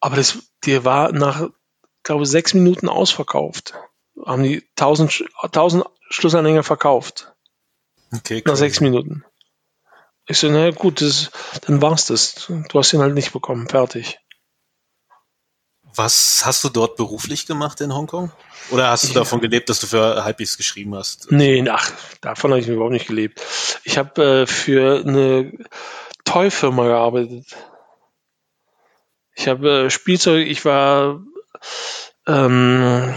Aber das, der war nach, glaube ich, sechs Minuten ausverkauft. Haben die 1000, 1000 Schlüsselanhänger verkauft. Okay, cool. Nach sechs Minuten. Ich so, naja, gut, das, dann war's das. Du hast ihn halt nicht bekommen. Fertig. Was hast du dort beruflich gemacht in Hongkong? Oder hast du ich, davon gelebt, dass du für Hypebeast geschrieben hast? Nee, ach, davon habe ich überhaupt nicht gelebt. Ich habe äh, für eine Toy-Firma gearbeitet. Ich habe äh, Spielzeug, ich war ähm,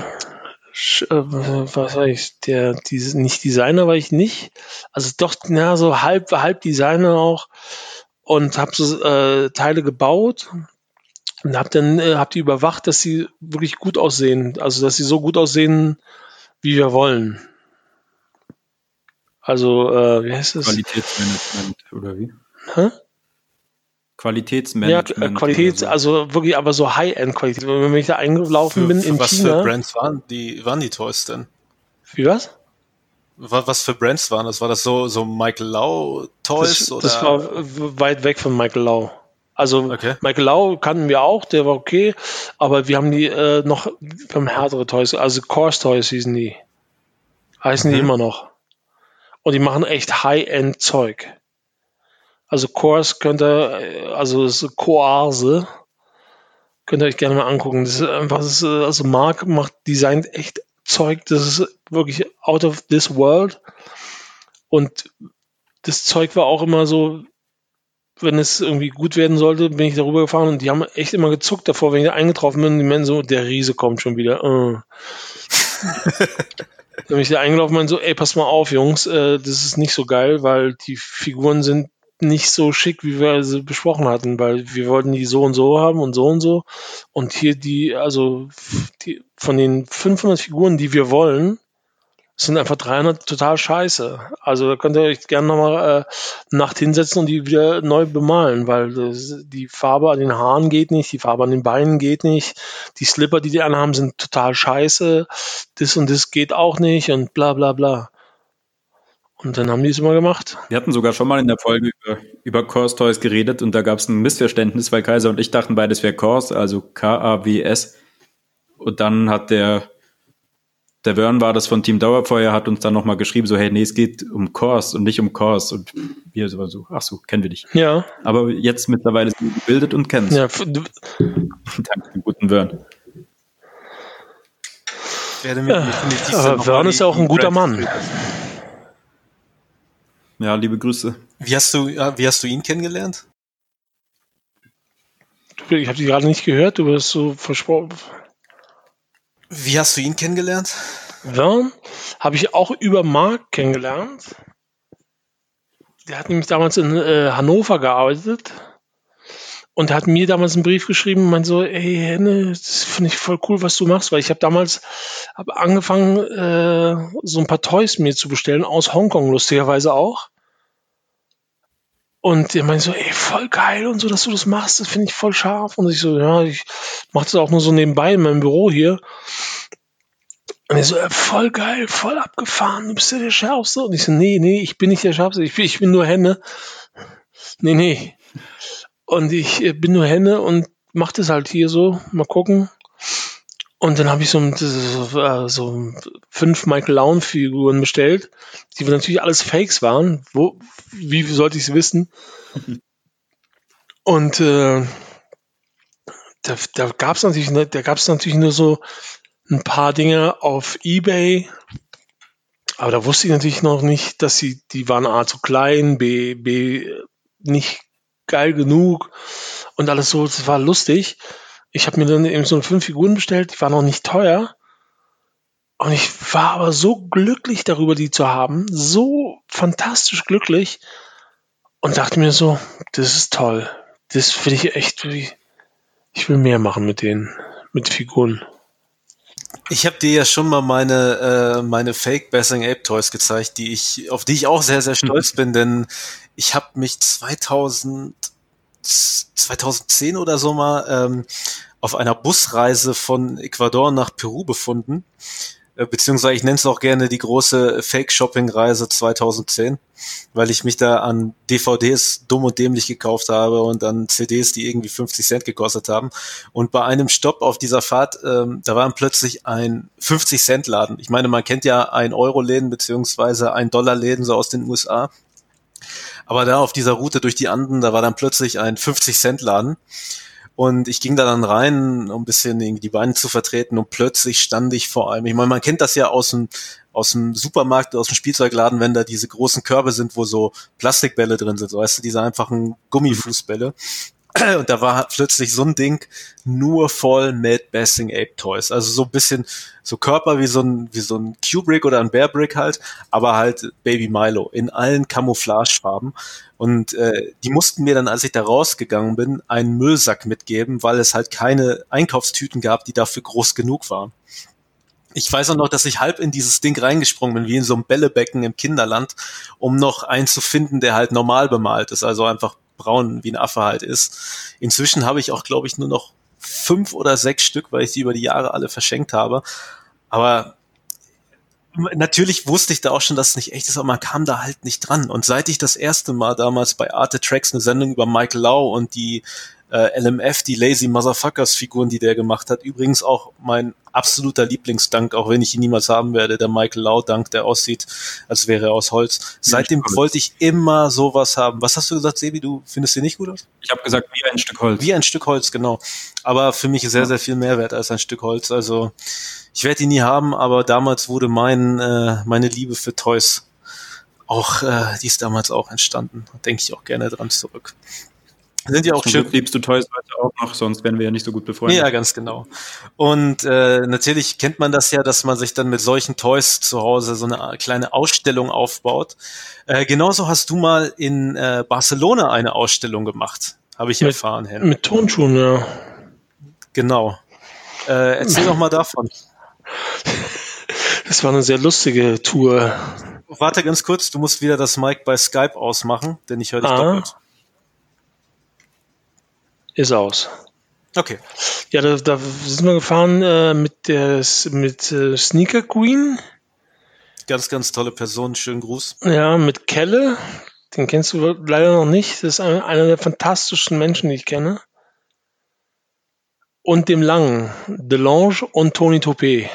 äh, was war ich, der, die, nicht Designer war ich nicht. Also doch, na, so halb, halb Designer auch. Und habe so äh, Teile gebaut und habe dann, äh, hab die überwacht, dass sie wirklich gut aussehen. Also, dass sie so gut aussehen, wie wir wollen. Also, äh, wie heißt das? Qualitätsmanagement oder wie? Hä? Qualitätsmanagement. Ja, Qualität, so. also wirklich aber so High-End-Qualität. Wenn ich da eingelaufen für, bin für in was China. Was für Brands waren die, waren die Toys denn? Wie was? Was für Brands waren das? War das so, so Michael Lau Toys? Das, oder? das war weit weg von Michael Lau. Also okay. Michael Lau kannten wir auch, der war okay, aber wir haben die äh, noch beim härtere Toys, also Course Toys hießen die. Heißen mhm. die immer noch. Und die machen echt High-End-Zeug. Also Course könnt ihr, also ist Coarse, könnt ihr euch gerne mal angucken. Das ist einfach, das ist, also Mark macht, designt echt Zeug, das ist wirklich out of this world. Und das Zeug war auch immer so, wenn es irgendwie gut werden sollte, bin ich darüber gefahren und die haben echt immer gezuckt davor, wenn ich da eingetroffen bin, die meinen so, der Riese kommt schon wieder. Uh. dann bin ich da eingelaufen und so, ey, pass mal auf, Jungs, äh, das ist nicht so geil, weil die Figuren sind nicht so schick, wie wir sie besprochen hatten, weil wir wollten die so und so haben und so und so. Und hier die, also die, von den 500 Figuren, die wir wollen, sind einfach 300 total scheiße. Also da könnt ihr euch gerne nochmal äh, Nacht hinsetzen und die wieder neu bemalen, weil das, die Farbe an den Haaren geht nicht, die Farbe an den Beinen geht nicht, die Slipper, die die anhaben, sind total scheiße, das und das geht auch nicht und bla bla bla. Und dann haben die es immer gemacht. Wir hatten sogar schon mal in der Folge über, über Course Toys geredet und da gab es ein Missverständnis, weil Kaiser und ich dachten beides wäre Course, also K-A-W-S. Und dann hat der, der Wern war das von Team Dauerfeuer, hat uns dann nochmal geschrieben, so, hey, nee, es geht um Course und nicht um Course. Und wir so, ach so, kennen wir dich. Ja. Aber jetzt mittlerweile sind wir gebildet und kennen es. Ja. Dank dem guten Wern. Ja, aber Wern ist ja auch ein guter Mann. Ja, liebe Grüße. Wie hast du, wie hast du ihn kennengelernt? Ich habe dich gerade nicht gehört, du wirst so versprochen. Wie hast du ihn kennengelernt? Ja, habe ich auch über Marc kennengelernt. Der hat nämlich damals in äh, Hannover gearbeitet und hat mir damals einen Brief geschrieben und meinte so, ey Henne, das finde ich voll cool, was du machst, weil ich habe damals hab angefangen, äh, so ein paar Toys mir zu bestellen, aus Hongkong lustigerweise auch. Und er meinte so, ey, voll geil und so, dass du das machst, das finde ich voll scharf. Und ich so, ja, ich mache das auch nur so nebenbei in meinem Büro hier. Und er so, voll geil, voll abgefahren, du bist ja der Schärfste. Und ich so, nee, nee, ich bin nicht der Schärfste, ich bin, ich bin nur Henne. Nee, nee, und ich äh, bin nur Henne und mach das halt hier so. Mal gucken. Und dann habe ich so, so, so fünf Michael Laun Figuren bestellt, die natürlich alles Fakes waren. Wo, wie sollte ich es wissen? *laughs* Und äh, da, da gab es natürlich, da gab es natürlich nur so ein paar Dinge auf eBay, aber da wusste ich natürlich noch nicht, dass sie, die waren A zu klein, B, B nicht geil genug und alles so. Das war lustig. Ich habe mir dann eben so fünf Figuren bestellt, die waren noch nicht teuer. Und ich war aber so glücklich darüber, die zu haben. So fantastisch glücklich. Und dachte mir so, das ist toll. Das will ich echt, ich will mehr machen mit denen, mit Figuren. Ich habe dir ja schon mal meine äh, meine Fake Bassing Ape Toys gezeigt, die ich auf die ich auch sehr sehr stolz bin, denn ich habe mich 2000 2010 oder so mal ähm, auf einer Busreise von Ecuador nach Peru befunden äh, beziehungsweise ich nenne es auch gerne die große Fake-Shopping-Reise 2010, weil ich mich da an DVDs dumm und dämlich gekauft habe und an CDs, die irgendwie 50 Cent gekostet haben. Und bei einem Stopp auf dieser Fahrt, ähm, da war plötzlich ein 50 Cent Laden. Ich meine, man kennt ja ein Euro Läden beziehungsweise ein Dollar Läden so aus den USA. Aber da auf dieser Route durch die Anden, da war dann plötzlich ein 50 Cent Laden. Und ich ging da dann rein, um ein bisschen die Beine zu vertreten und plötzlich stand ich vor allem, ich meine, man kennt das ja aus dem, aus dem Supermarkt, aus dem Spielzeugladen, wenn da diese großen Körbe sind, wo so Plastikbälle drin sind, so weißt du, diese einfachen Gummifußbälle. Und da war plötzlich so ein Ding nur voll mit Bassing Ape Toys. Also so ein bisschen so Körper wie so ein, wie so ein Kubrick oder ein Bear Brick halt, aber halt Baby Milo in allen Camouflagefarben. Und äh, die mussten mir dann, als ich da rausgegangen bin, einen Müllsack mitgeben, weil es halt keine Einkaufstüten gab, die dafür groß genug waren. Ich weiß auch noch, dass ich halb in dieses Ding reingesprungen bin, wie in so einem Bällebecken im Kinderland, um noch einen zu finden, der halt normal bemalt ist, also einfach braun wie ein Affe halt ist. Inzwischen habe ich auch, glaube ich, nur noch fünf oder sechs Stück, weil ich die über die Jahre alle verschenkt habe. Aber natürlich wusste ich da auch schon, dass es nicht echt ist, aber man kam da halt nicht dran. Und seit ich das erste Mal damals bei Arte Tracks eine Sendung über Mike Lau und die äh, LMF, die Lazy Motherfuckers Figuren, die der gemacht hat. Übrigens auch mein absoluter Lieblingsdank, auch wenn ich ihn niemals haben werde, der Michael Lau Dank, der aussieht, als wäre er aus Holz. Seitdem ja, wollte ich immer sowas haben. Was hast du gesagt, Sebi? Du findest den nicht gut aus? Ich habe gesagt, wie ein Stück Holz. Wie ein Stück Holz, genau. Aber für mich sehr, sehr viel mehr wert als ein Stück Holz. Also ich werde ihn nie haben, aber damals wurde mein, äh, meine Liebe für Toys auch, äh, die ist damals auch entstanden. Denke ich auch gerne dran zurück. Sind ja auch Zum schön. Liebst du Toys heute auch noch, sonst wären wir ja nicht so gut befreundet. Ja, ganz genau. Und äh, natürlich kennt man das ja, dass man sich dann mit solchen Toys zu Hause so eine kleine Ausstellung aufbaut. Äh, genauso hast du mal in äh, Barcelona eine Ausstellung gemacht, habe ich mit, erfahren, Henry. Mit Tonschuhen, ja. Genau. Äh, erzähl doch mal davon. Das war eine sehr lustige Tour. Warte ganz kurz, du musst wieder das Mic bei Skype ausmachen, denn ich höre dich ah. doppelt ist aus. Okay. Ja, da, da sind wir gefahren äh, mit der mit äh, Sneaker Queen. Ganz, ganz tolle Person. Schönen Gruß. Ja, mit Kelle. Den kennst du leider noch nicht. Das ist ein, einer der fantastischen Menschen, die ich kenne. Und dem Langen, Delange und Tony Topé.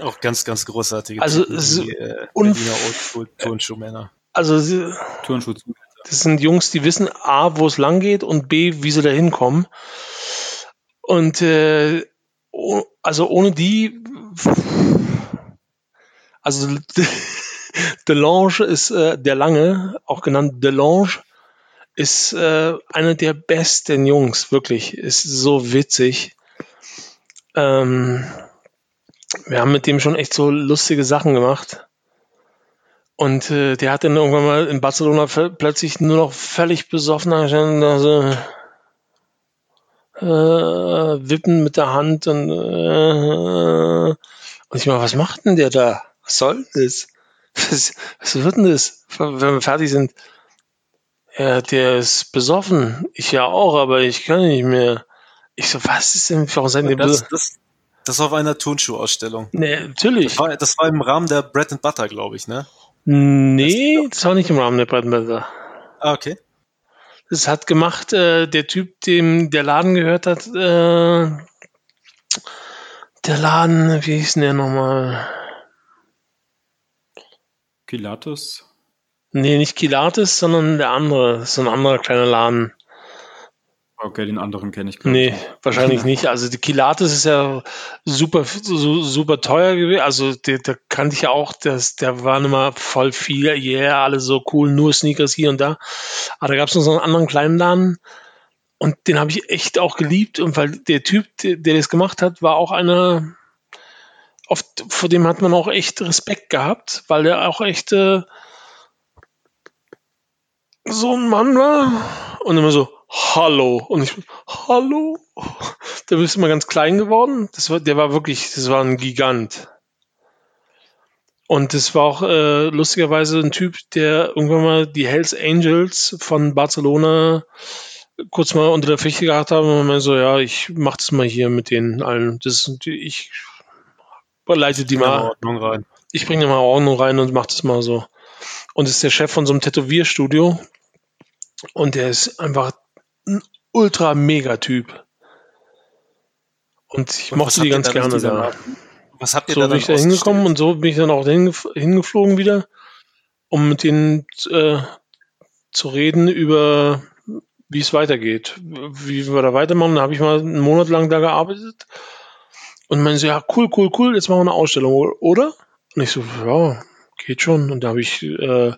Auch ganz, ganz großartige also, die, äh, Berliner Turnschuhmänner. Also, Turnschuh das sind Jungs, die wissen A, wo es lang geht und B, wie sie da hinkommen. Und äh, also ohne die, also *laughs* Delange ist äh, der Lange, auch genannt Delange, ist äh, einer der besten Jungs, wirklich. Ist so witzig. Ähm, wir haben mit dem schon echt so lustige Sachen gemacht. Und äh, der hat dann irgendwann mal in Barcelona plötzlich nur noch völlig besoffen also, äh, wippen mit der Hand und, äh, und ich mal, was macht denn der da? Was soll das? Was, was wird denn das, wenn wir fertig sind? Ja, der ist besoffen. Ich ja auch, aber ich kann nicht mehr. Ich so, was ist denn, warum seid ihr das, das, das war auf einer Turnschuhausstellung. Nee, natürlich. Das war, das war im Rahmen der Bread and Butter, glaube ich, ne? Nee, das war nicht im Rahmen der Breitenblätter. Ah, okay. Das hat gemacht, äh, der Typ, dem der Laden gehört hat, äh, der Laden, wie hieß denn der nochmal? Kilatus? Nee, nicht Kilatus, sondern der andere, so ein anderer kleiner Laden. Okay, den anderen kenne ich gar nee, nicht. Nee, *laughs* wahrscheinlich nicht. Also die Kilates ist ja super, super teuer gewesen. Also der, der kannte ich ja auch, das, der war immer voll viel, yeah, alle so cool, nur Sneakers hier und da. Aber da gab es noch so einen anderen kleinen Laden und den habe ich echt auch geliebt. Und weil der Typ, der, der das gemacht hat, war auch einer, oft, vor dem hat man auch echt Respekt gehabt, weil der auch echt äh, so ein Mann war und immer so, Hallo. Und ich, hallo? Der ist immer ganz klein geworden. Das war, der war wirklich, das war ein Gigant. Und das war auch äh, lustigerweise ein Typ, der irgendwann mal die Hells Angels von Barcelona kurz mal unter der Fichte gehabt haben und man so, ja, ich mach das mal hier mit denen allen. Das, ich leite die mal. Rein. Ich bringe mal Ordnung rein und mach das mal so. Und das ist der Chef von so einem Tätowierstudio. Und der ist einfach ein ultra mega Typ. Und ich und mochte die ganz gerne da. Was habt ihr so da bin ich da hingekommen und so bin ich dann auch hingeflogen wieder, um mit denen äh, zu reden über wie es weitergeht, wie wir da weitermachen. Da habe ich mal einen Monat lang da gearbeitet und meinte so, ja, cool, cool, cool, jetzt machen wir eine Ausstellung, oder? Und ich so, ja, geht schon. Und da habe ich äh,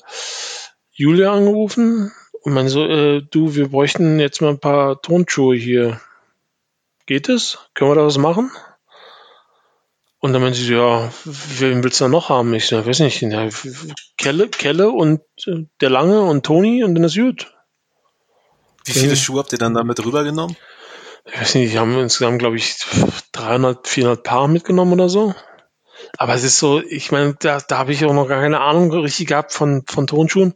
Julia angerufen und meinte so, äh, du, wir bräuchten jetzt mal ein paar Tonschuhe hier. Geht es? Können wir da was machen? Und dann meinte sie, ja, wen willst du da noch haben? Ich so, weiß nicht, ja, Kelle, Kelle und äh, der Lange und Toni und dann ist gut. Wie viele Schuhe habt ihr dann damit rübergenommen? Ich weiß nicht, die haben insgesamt, glaube ich, 300, 400 Paar mitgenommen oder so. Aber es ist so, ich meine, da, da habe ich auch noch gar keine Ahnung richtig gehabt von, von Tonschuhen.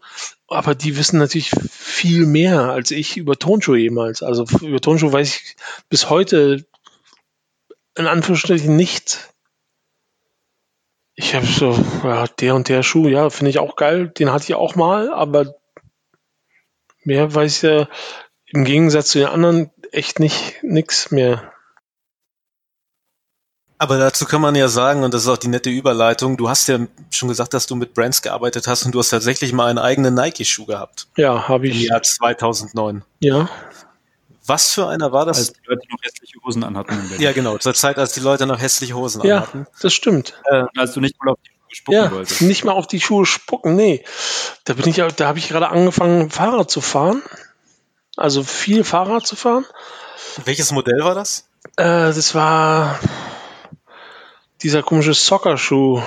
Aber die wissen natürlich viel mehr als ich über Tonschuhe jemals. Also über Tonschuhe weiß ich bis heute in Anführungsstrichen nichts. Ich habe so, ja, der und der Schuh, ja, finde ich auch geil. Den hatte ich auch mal, aber mehr weiß ich ja im Gegensatz zu den anderen echt nicht nix mehr. Aber dazu kann man ja sagen, und das ist auch die nette Überleitung, du hast ja schon gesagt, dass du mit Brands gearbeitet hast und du hast tatsächlich mal einen eigenen Nike-Schuh gehabt. Ja, habe ich. Im Jahr 2009. Ja. Was für einer war das? Als die Leute noch hässliche Hosen anhatten. Ja, genau, zur Zeit, als die Leute noch hässliche Hosen Ja, anhatten. das stimmt. Äh, als du nicht mal auf die Schuhe spucken Ja, wolltest. nicht mal auf die Schuhe spucken, nee. Da bin ich, ja- da habe ich gerade angefangen, Fahrrad zu fahren. Also viel Fahrrad zu fahren. Welches Modell war das? Äh, das war dieser komische Soccer-Schuh.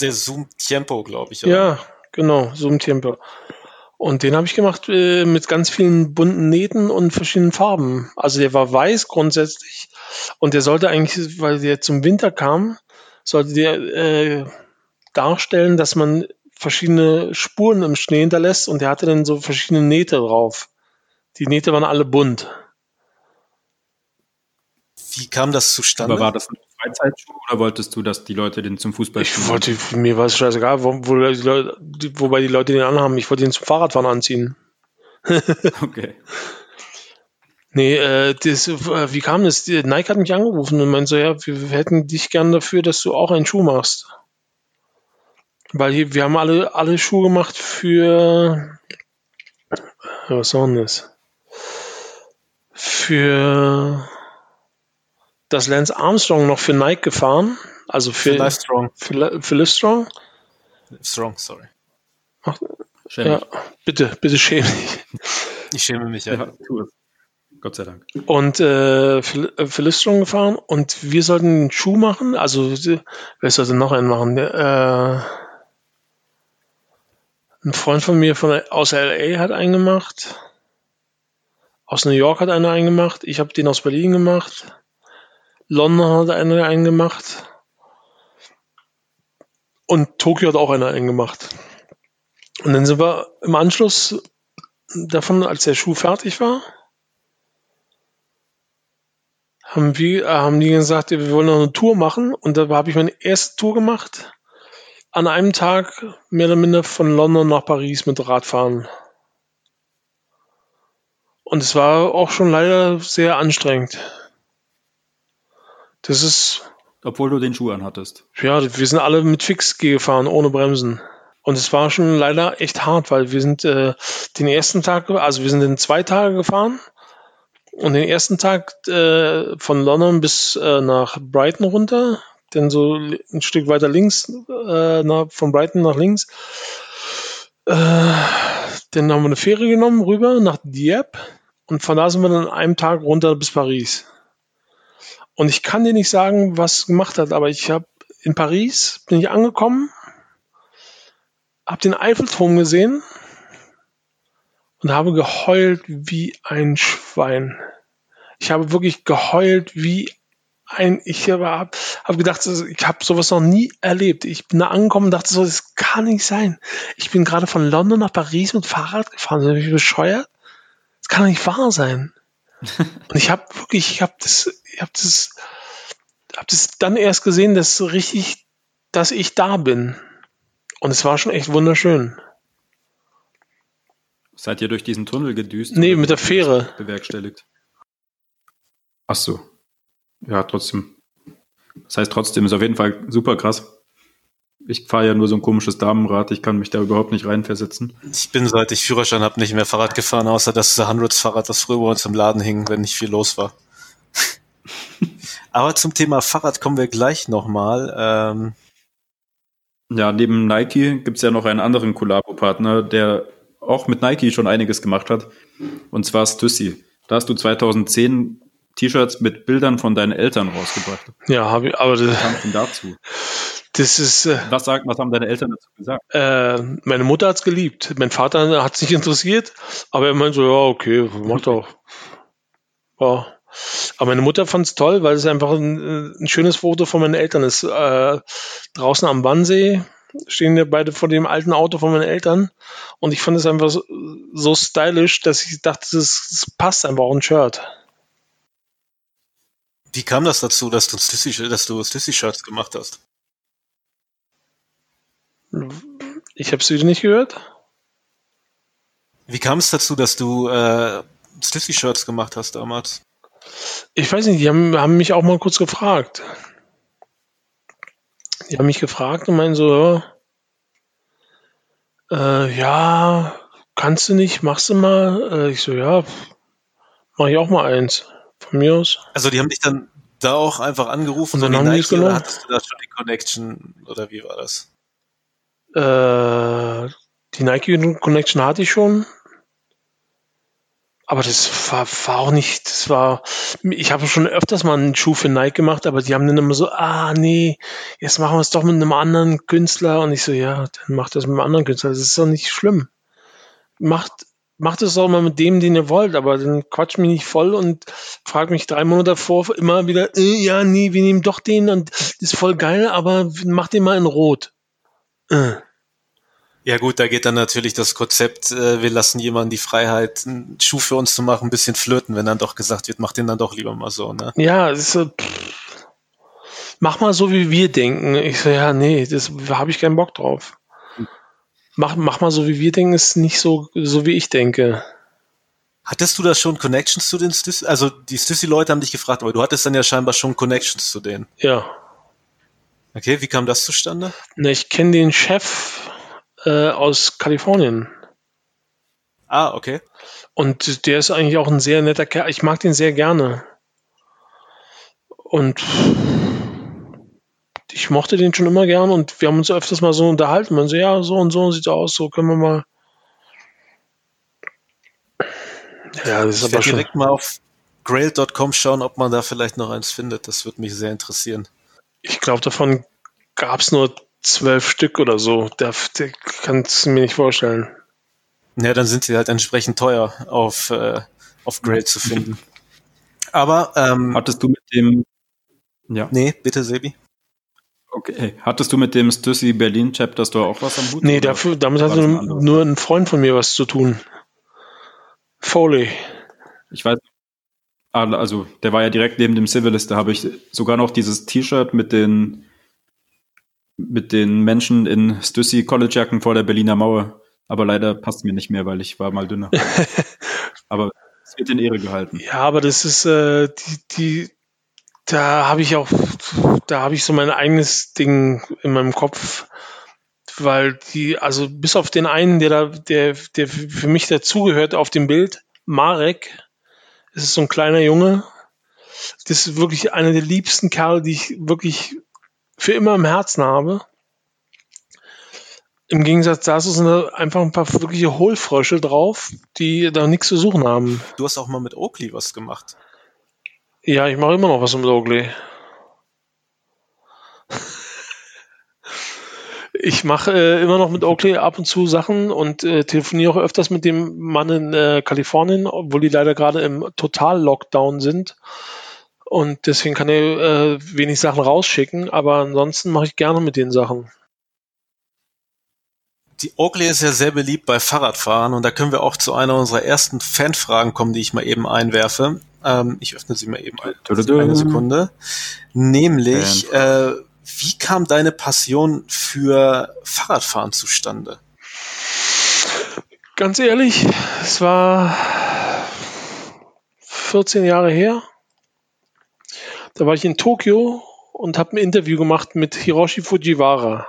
Der Zoom Tempo, glaube ich. oder? Ja, genau, so ein Tempo. Und den habe ich gemacht äh, mit ganz vielen bunten Nähten und verschiedenen Farben. Also der war weiß grundsätzlich und der sollte eigentlich, weil der zum Winter kam, sollte der äh, darstellen, dass man verschiedene Spuren im Schnee hinterlässt und der hatte dann so verschiedene Nähte drauf. Die Nähte waren alle bunt. Wie kam das zustande? Aber war das ein Freizeitschuh oder wolltest du, dass die Leute den zum Fußball Ich wollte, mir war es scheißegal, wo, wo die Leute, wobei die Leute den anhaben. Ich wollte den zum Fahrradfahren anziehen. *laughs* Okay. Nee, äh, das, äh, wie kam das? Nike hat mich angerufen und meinte so, ja, wir hätten dich gern dafür, dass du auch einen Schuh machst. Weil hier, wir haben alle, alle Schuhe gemacht für, ja, was war denn das? Für, dass Lance Armstrong noch für Nike gefahren, also für, Für Live Strong. für, für Livestrong. Strong, sorry. Schäm Ja, dich. bitte, bitte schäm dich. Ich schäme mich ja. Ja, tu es. Gott sei Dank. und äh, für, für Livestrong gefahren und wir sollten einen Schuh machen. Also wer sollte noch einen machen? Der, äh, ein Freund von mir von aus LA hat einen gemacht. Aus New York hat einer einen gemacht. Ich habe den aus Berlin gemacht. London hat einer einen gemacht. Und Tokio hat auch einer einen gemacht. Und dann sind wir im Anschluss davon, als der Schuh fertig war, haben wir, äh, haben die gesagt, wir wollen noch eine Tour machen. Und da habe ich meine erste Tour gemacht. An einem Tag mehr oder minder von London nach Paris mit Radfahren. Und es war auch schon leider sehr anstrengend. Das ist, Obwohl du den Schuh anhattest. ja, wir sind alle mit Fix gefahren, ohne Bremsen. Und es war schon leider echt hart, weil wir sind äh, den ersten Tag, also wir sind in zwei Tage gefahren. Und den ersten Tag äh, von London bis äh, nach Brighton runter, dann so ein Stück weiter links, äh, nach, von Brighton nach links. Äh, dann haben wir eine Fähre genommen rüber nach Dieppe und von da sind wir dann an einem Tag runter bis Paris. Und ich kann dir nicht sagen, was gemacht hat, aber ich habe in Paris bin ich angekommen, habe den Eiffelturm gesehen und habe geheult wie ein Schwein. Ich habe wirklich geheult wie ein, ich habe hab gedacht, ich habe sowas noch nie erlebt. Ich bin da angekommen und dachte so, das kann nicht sein. Ich bin gerade von London nach Paris mit Fahrrad gefahren. Bin ich bescheuert? Das kann doch nicht wahr sein. *laughs* und ich habe wirklich, ich habe das, ich habe das, habe das dann erst gesehen, dass richtig, dass ich da bin. Und es war schon echt wunderschön. Seid ihr durch diesen Tunnel gedüst? Nee, mit der Fähre. Bewerkstelligt. Ach so. Ja, trotzdem. Das heißt, trotzdem ist auf jeden Fall super krass. Ich fahre ja nur so ein komisches Damenrad, ich kann mich da überhaupt nicht reinversetzen. Ich bin, seit ich Führerschein habe, nicht mehr Fahrrad gefahren, außer das Hundreds-Fahrrad, das früher bei uns im Laden hing, wenn nicht viel los war. Aber zum Thema Fahrrad kommen wir gleich nochmal. Ähm ja, neben Nike gibt's ja noch einen anderen Collabo-Partner, der auch mit Nike schon einiges gemacht hat. Und zwar Stussy. Da hast du 2010 T-Shirts mit Bildern von deinen Eltern rausgebracht. Ja, habe ich, aber das, Was denn dazu? das ist, äh, Was, sagt, was haben deine Eltern dazu gesagt? äh, meine Mutter hat's geliebt. Mein Vater hat sich *laughs* interessiert, aber er meinte so, ja, okay, macht auch. Ja. Aber meine Mutter fand's toll, weil es einfach ein, ein schönes Foto von meinen Eltern ist. Äh, draußen am Wannsee stehen wir beide vor dem alten Auto von meinen Eltern und ich fand es einfach so, so stylisch, dass ich dachte, das, das passt einfach auch ein Shirt. wie kam das dazu, dass du Stussy-Shirts gemacht hast? Ich habe es wieder nicht gehört. Wie kam es dazu, dass du äh, Stussy-Shirts gemacht hast damals? Ich weiß nicht, die haben, haben mich auch mal kurz gefragt. Die haben mich gefragt und meinen so, ja, äh, ja, kannst du nicht, machst du mal? Äh, ich so, ja, mach ich auch mal eins. Von mir aus. Also die haben dich dann da auch einfach angerufen Und dann haben die es Nike, oder genommen. hattest du da schon die Connection oder wie war das? Äh, die Nike Connection hatte ich schon. Aber das war, war auch nicht, das war, ich habe schon öfters mal einen Schuh für Nike gemacht, aber die haben dann immer so, ah, nee, jetzt machen wir es doch mit einem anderen Künstler. Und ich so, ja, dann macht das mit einem anderen Künstler. Das ist doch nicht schlimm. Macht, macht es doch mal mit dem, den ihr wollt, aber dann quatscht mich nicht voll und fragt mich drei Monate davor immer wieder, äh, ja, nee, wir nehmen doch den und das ist voll geil, aber mach den mal in Rot. Äh. Ja gut, da geht dann natürlich das Konzept, äh, wir lassen jemanden die Freiheit, einen Schuh für uns zu machen, ein bisschen flirten, wenn dann doch gesagt wird, mach den dann doch lieber mal so, ne? Ja, es ist so, pff, mach mal so, wie wir denken. Ich so, ja, nee, das habe ich keinen Bock drauf. Mach, mach mal so, wie wir denken, ist nicht so, so wie ich denke. Hattest du da schon Connections zu den Stussy? Also die Stussy-Leute haben dich gefragt, aber du hattest dann ja scheinbar schon Connections zu denen. Ja. Okay, wie kam das zustande? Na, ich kenne den Chef äh, aus Kalifornien. Ah, okay. Und der ist eigentlich auch ein sehr netter Kerl. Ich mag den sehr gerne. Und ich mochte den schon immer gern und wir haben uns öfters mal so unterhalten. Man so, ja, so und so sieht aus, so können wir mal. Ja, das ist Ich aber schon. direkt mal auf grail.com schauen, ob man da vielleicht noch eins findet. Das würde mich sehr interessieren. Ich glaube, davon gab es nur zwölf Stück oder so. Der, der kannst du mir nicht vorstellen. Ja, dann sind sie halt entsprechend teuer auf, äh, auf Grail zu finden. Aber, ähm, Hattest du mit dem, ja, nee, bitte, Sebi. okay, hattest du mit dem Stussy Berlin Chapter Store auch was am Hut? Nee, dafür, damit ein nur, ein Freund von mir was zu tun. Foley. Ich weiß, also der war ja direkt neben dem Civilist, da habe ich sogar noch dieses T-Shirt mit den mit den Menschen in Stussy Collegejacken vor der Berliner Mauer. Aber leider passt mir nicht mehr, weil ich war mal dünner. *laughs* Aber es wird in Ehre gehalten. Ja, aber das ist, äh, die, die, da habe ich auch, da habe ich so mein eigenes Ding in meinem Kopf, weil die, also bis auf den einen, der da, der, der für mich dazugehört auf dem Bild, Marek, ist so ein kleiner Junge, das ist wirklich einer der liebsten Kerle, die ich wirklich für immer im Herzen habe. Im Gegensatz dazu sind da einfach ein paar wirkliche Hohlfrösche drauf, die da nichts zu suchen haben. Du hast auch mal mit Oakley was gemacht. Ja, ich mache immer noch was mit Oakley. Ich mache äh, immer noch mit Oakley ab und zu Sachen und äh, telefoniere auch öfters mit dem Mann in äh, Kalifornien, obwohl die leider gerade im Total-Lockdown sind. Und deswegen kann er äh, wenig Sachen rausschicken, aber ansonsten mache ich gerne mit den Sachen. Die Oakley ist ja sehr beliebt bei Fahrradfahrern und da können wir auch zu einer unserer ersten Fanfragen kommen, die ich mal eben einwerfe. Ähm, ich öffne sie mal eben ein, eine Sekunde. Nämlich, äh, wie kam deine Passion für Fahrradfahren zustande? Ganz ehrlich, es war 14 Jahre her. Da war ich in Tokio und habe ein Interview gemacht mit Hiroshi Fujiwara.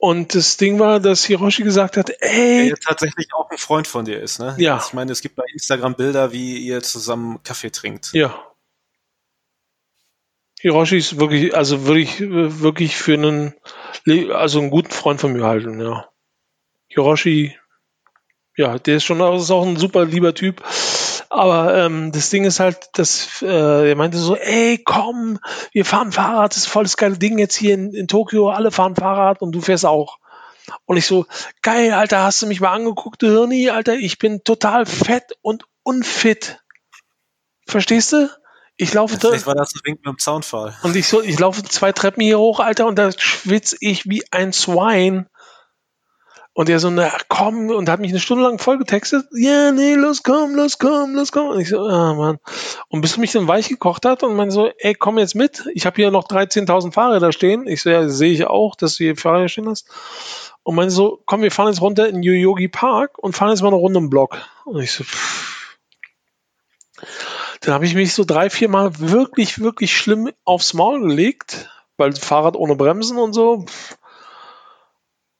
Und das Ding war, dass Hiroshi gesagt hat, ey. Der tatsächlich auch ein Freund von dir ist, ne? Ja. Ich meine, es gibt bei Instagram Bilder, wie ihr zusammen Kaffee trinkt. Ja. Hiroshi ist wirklich, also würde ich wirklich für einen, also einen guten Freund von mir halten, ja. Hiroshi, ja, der ist schon, das ist auch ein super lieber Typ. Aber ähm, das Ding ist halt, dass äh, er meinte so, ey, komm, wir fahren Fahrrad, das ist voll das geile Ding jetzt hier in, in Tokio, alle fahren Fahrrad und du fährst auch. Und ich so, geil, Alter, hast du mich mal angeguckt, du Hirni, Alter, ich bin total fett und unfit. Verstehst du? Ich laufe Vielleicht war das ein Wink mit dem Zaunfall. Und ich so, ich laufe zwei Treppen hier hoch, Alter, und da schwitze ich wie ein Swine. Und er so, na komm, und hat mich eine Stunde lang voll getextet. Ja, nee, los komm, los komm, los komm. Und ich so, ah, Mann. Und bis er mich dann weich gekocht hat und man so, ey, komm jetzt mit. Ich habe hier noch 13.000 Fahrräder stehen. Ich so, ja, sehe ich auch, dass du hier Fahrräder stehen hast. Und man so, komm, wir fahren jetzt runter in Yoyogi Park und fahren jetzt mal eine Runde im Block. Und ich so, pff. Dann habe ich mich so drei, vier Mal wirklich, wirklich schlimm aufs Maul gelegt, weil Fahrrad ohne Bremsen und so. Pff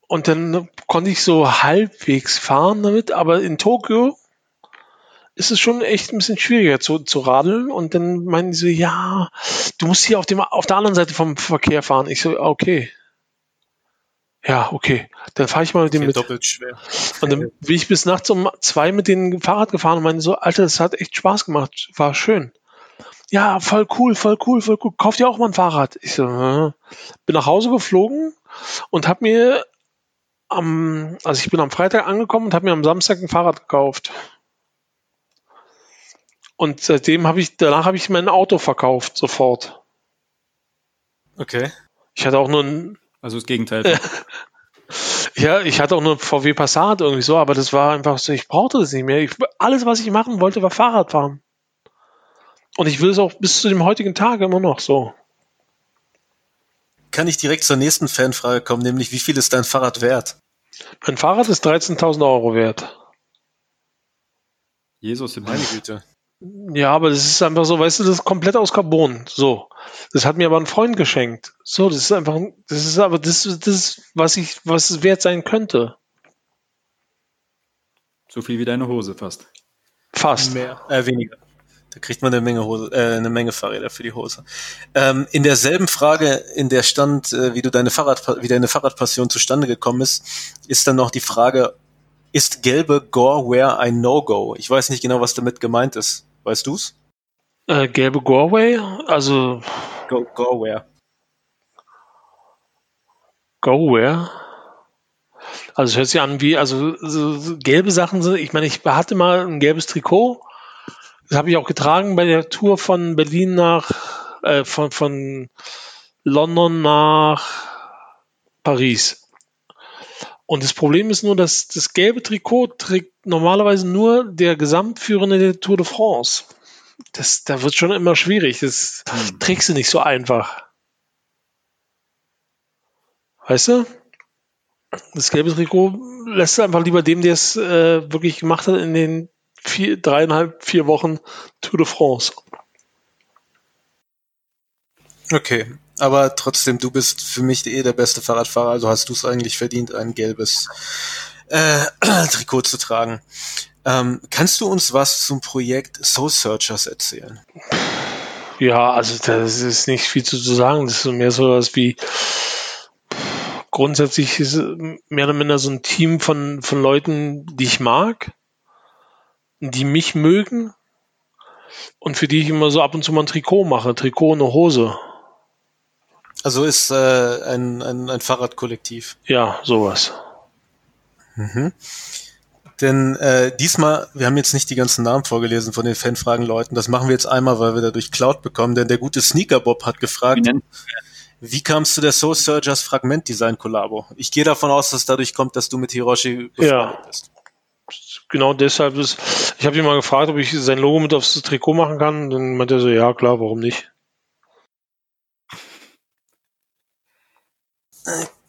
und dann konnte ich so halbwegs fahren damit, aber in Tokio ist es schon echt ein bisschen schwieriger zu, zu radeln. Und dann meinen sie, ja, du musst hier auf, dem, auf der anderen Seite vom Verkehr fahren. Ich so, okay. Ja, okay. Dann fahre ich mal mit dem mit. Doppelt schwer. Und dann bin ich bis nachts um zwei mit dem Fahrrad gefahren und meinte so, Alter, das hat echt Spaß gemacht. War schön. Ja, voll cool, voll cool, voll cool. Kauft ihr auch mal ein Fahrrad? Ich so, äh. bin nach Hause geflogen und habe mir am, also ich bin am Freitag angekommen und habe mir am Samstag ein Fahrrad gekauft. Und seitdem habe ich, danach habe ich mein Auto verkauft, sofort. Okay. Ich hatte auch nur ein. Also das Gegenteil. *laughs* ja, ich hatte auch nur ein VW Passat irgendwie so, aber das war einfach so, ich brauchte das nicht mehr. Ich, alles, was ich machen wollte, war Fahrrad fahren. Und ich will es auch bis zu dem heutigen Tag immer noch so. Kann ich direkt zur nächsten Fanfrage kommen, nämlich wie viel ist dein Fahrrad wert? Mein Fahrrad ist 13.000 Euro wert. Jesus, meine Güte. Ja, aber das ist einfach so, weißt du, das ist komplett aus Carbon. So. Das hat mir aber ein Freund geschenkt. So, das ist einfach, das ist aber das, das was ich, was es wert sein könnte. So viel wie deine Hose fast. Fast. Mehr, äh, weniger. Da kriegt man eine Menge Hose, äh, eine Menge Fahrräder für die Hose. Ähm, in derselben Frage, in der stand, äh, wie du deine Fahrrad, wie deine Fahrradpassion zustande gekommen ist, ist dann noch die Frage, ist gelbe Goreware ein No-Go? Ich weiß nicht genau, was damit gemeint ist. Weißt du's? Äh, gelbe Goreway? Also. Go Goreware. Goreware? Also es hört sich an wie, also so, so gelbe Sachen sind, ich meine, ich hatte mal ein gelbes Trikot das habe ich auch getragen bei der Tour von Berlin nach, äh, von, von London nach Paris. Und das Problem ist nur, dass das gelbe Trikot trägt normalerweise nur der Gesamtführende der Tour de France. Das, da wird schon immer schwierig. Das hm. trägst du nicht so einfach. Weißt du? Das gelbe Trikot lässt du einfach lieber dem, der es äh, wirklich gemacht hat, in den vier, dreieinhalb, vier Wochen Tour de France. Okay, aber trotzdem, du bist für mich eh der beste Fahrradfahrer, also hast du es eigentlich verdient, ein gelbes äh, *clears throat* Trikot zu tragen. Ähm, kannst du uns was zum Projekt Soul Searchers erzählen? Ja, also das ist nicht viel zu sagen. Das ist mehr so was wie grundsätzlich ist mehr oder minder so ein Team von, von Leuten, die ich mag die mich mögen und für die ich immer so ab und zu mal ein Trikot mache, Trikot und eine Hose. Also ist äh, ein, ein, ein Fahrradkollektiv. Ja, sowas. Mhm. Denn äh, diesmal, wir haben jetzt nicht die ganzen Namen vorgelesen von den Fanfragen-Leuten, das machen wir jetzt einmal, weil wir dadurch Cloud bekommen, denn der gute Sneaker Bob hat gefragt, wie, wie kamst du der Soul Surgers Fragment Design Kollabo? Ich gehe davon aus, dass dadurch kommt, dass du mit Hiroshi befreundet ja. bist genau deshalb ist, ich habe ihn mal gefragt, ob ich sein Logo mit aufs Trikot machen kann. Dann meinte er so, ja klar, warum nicht?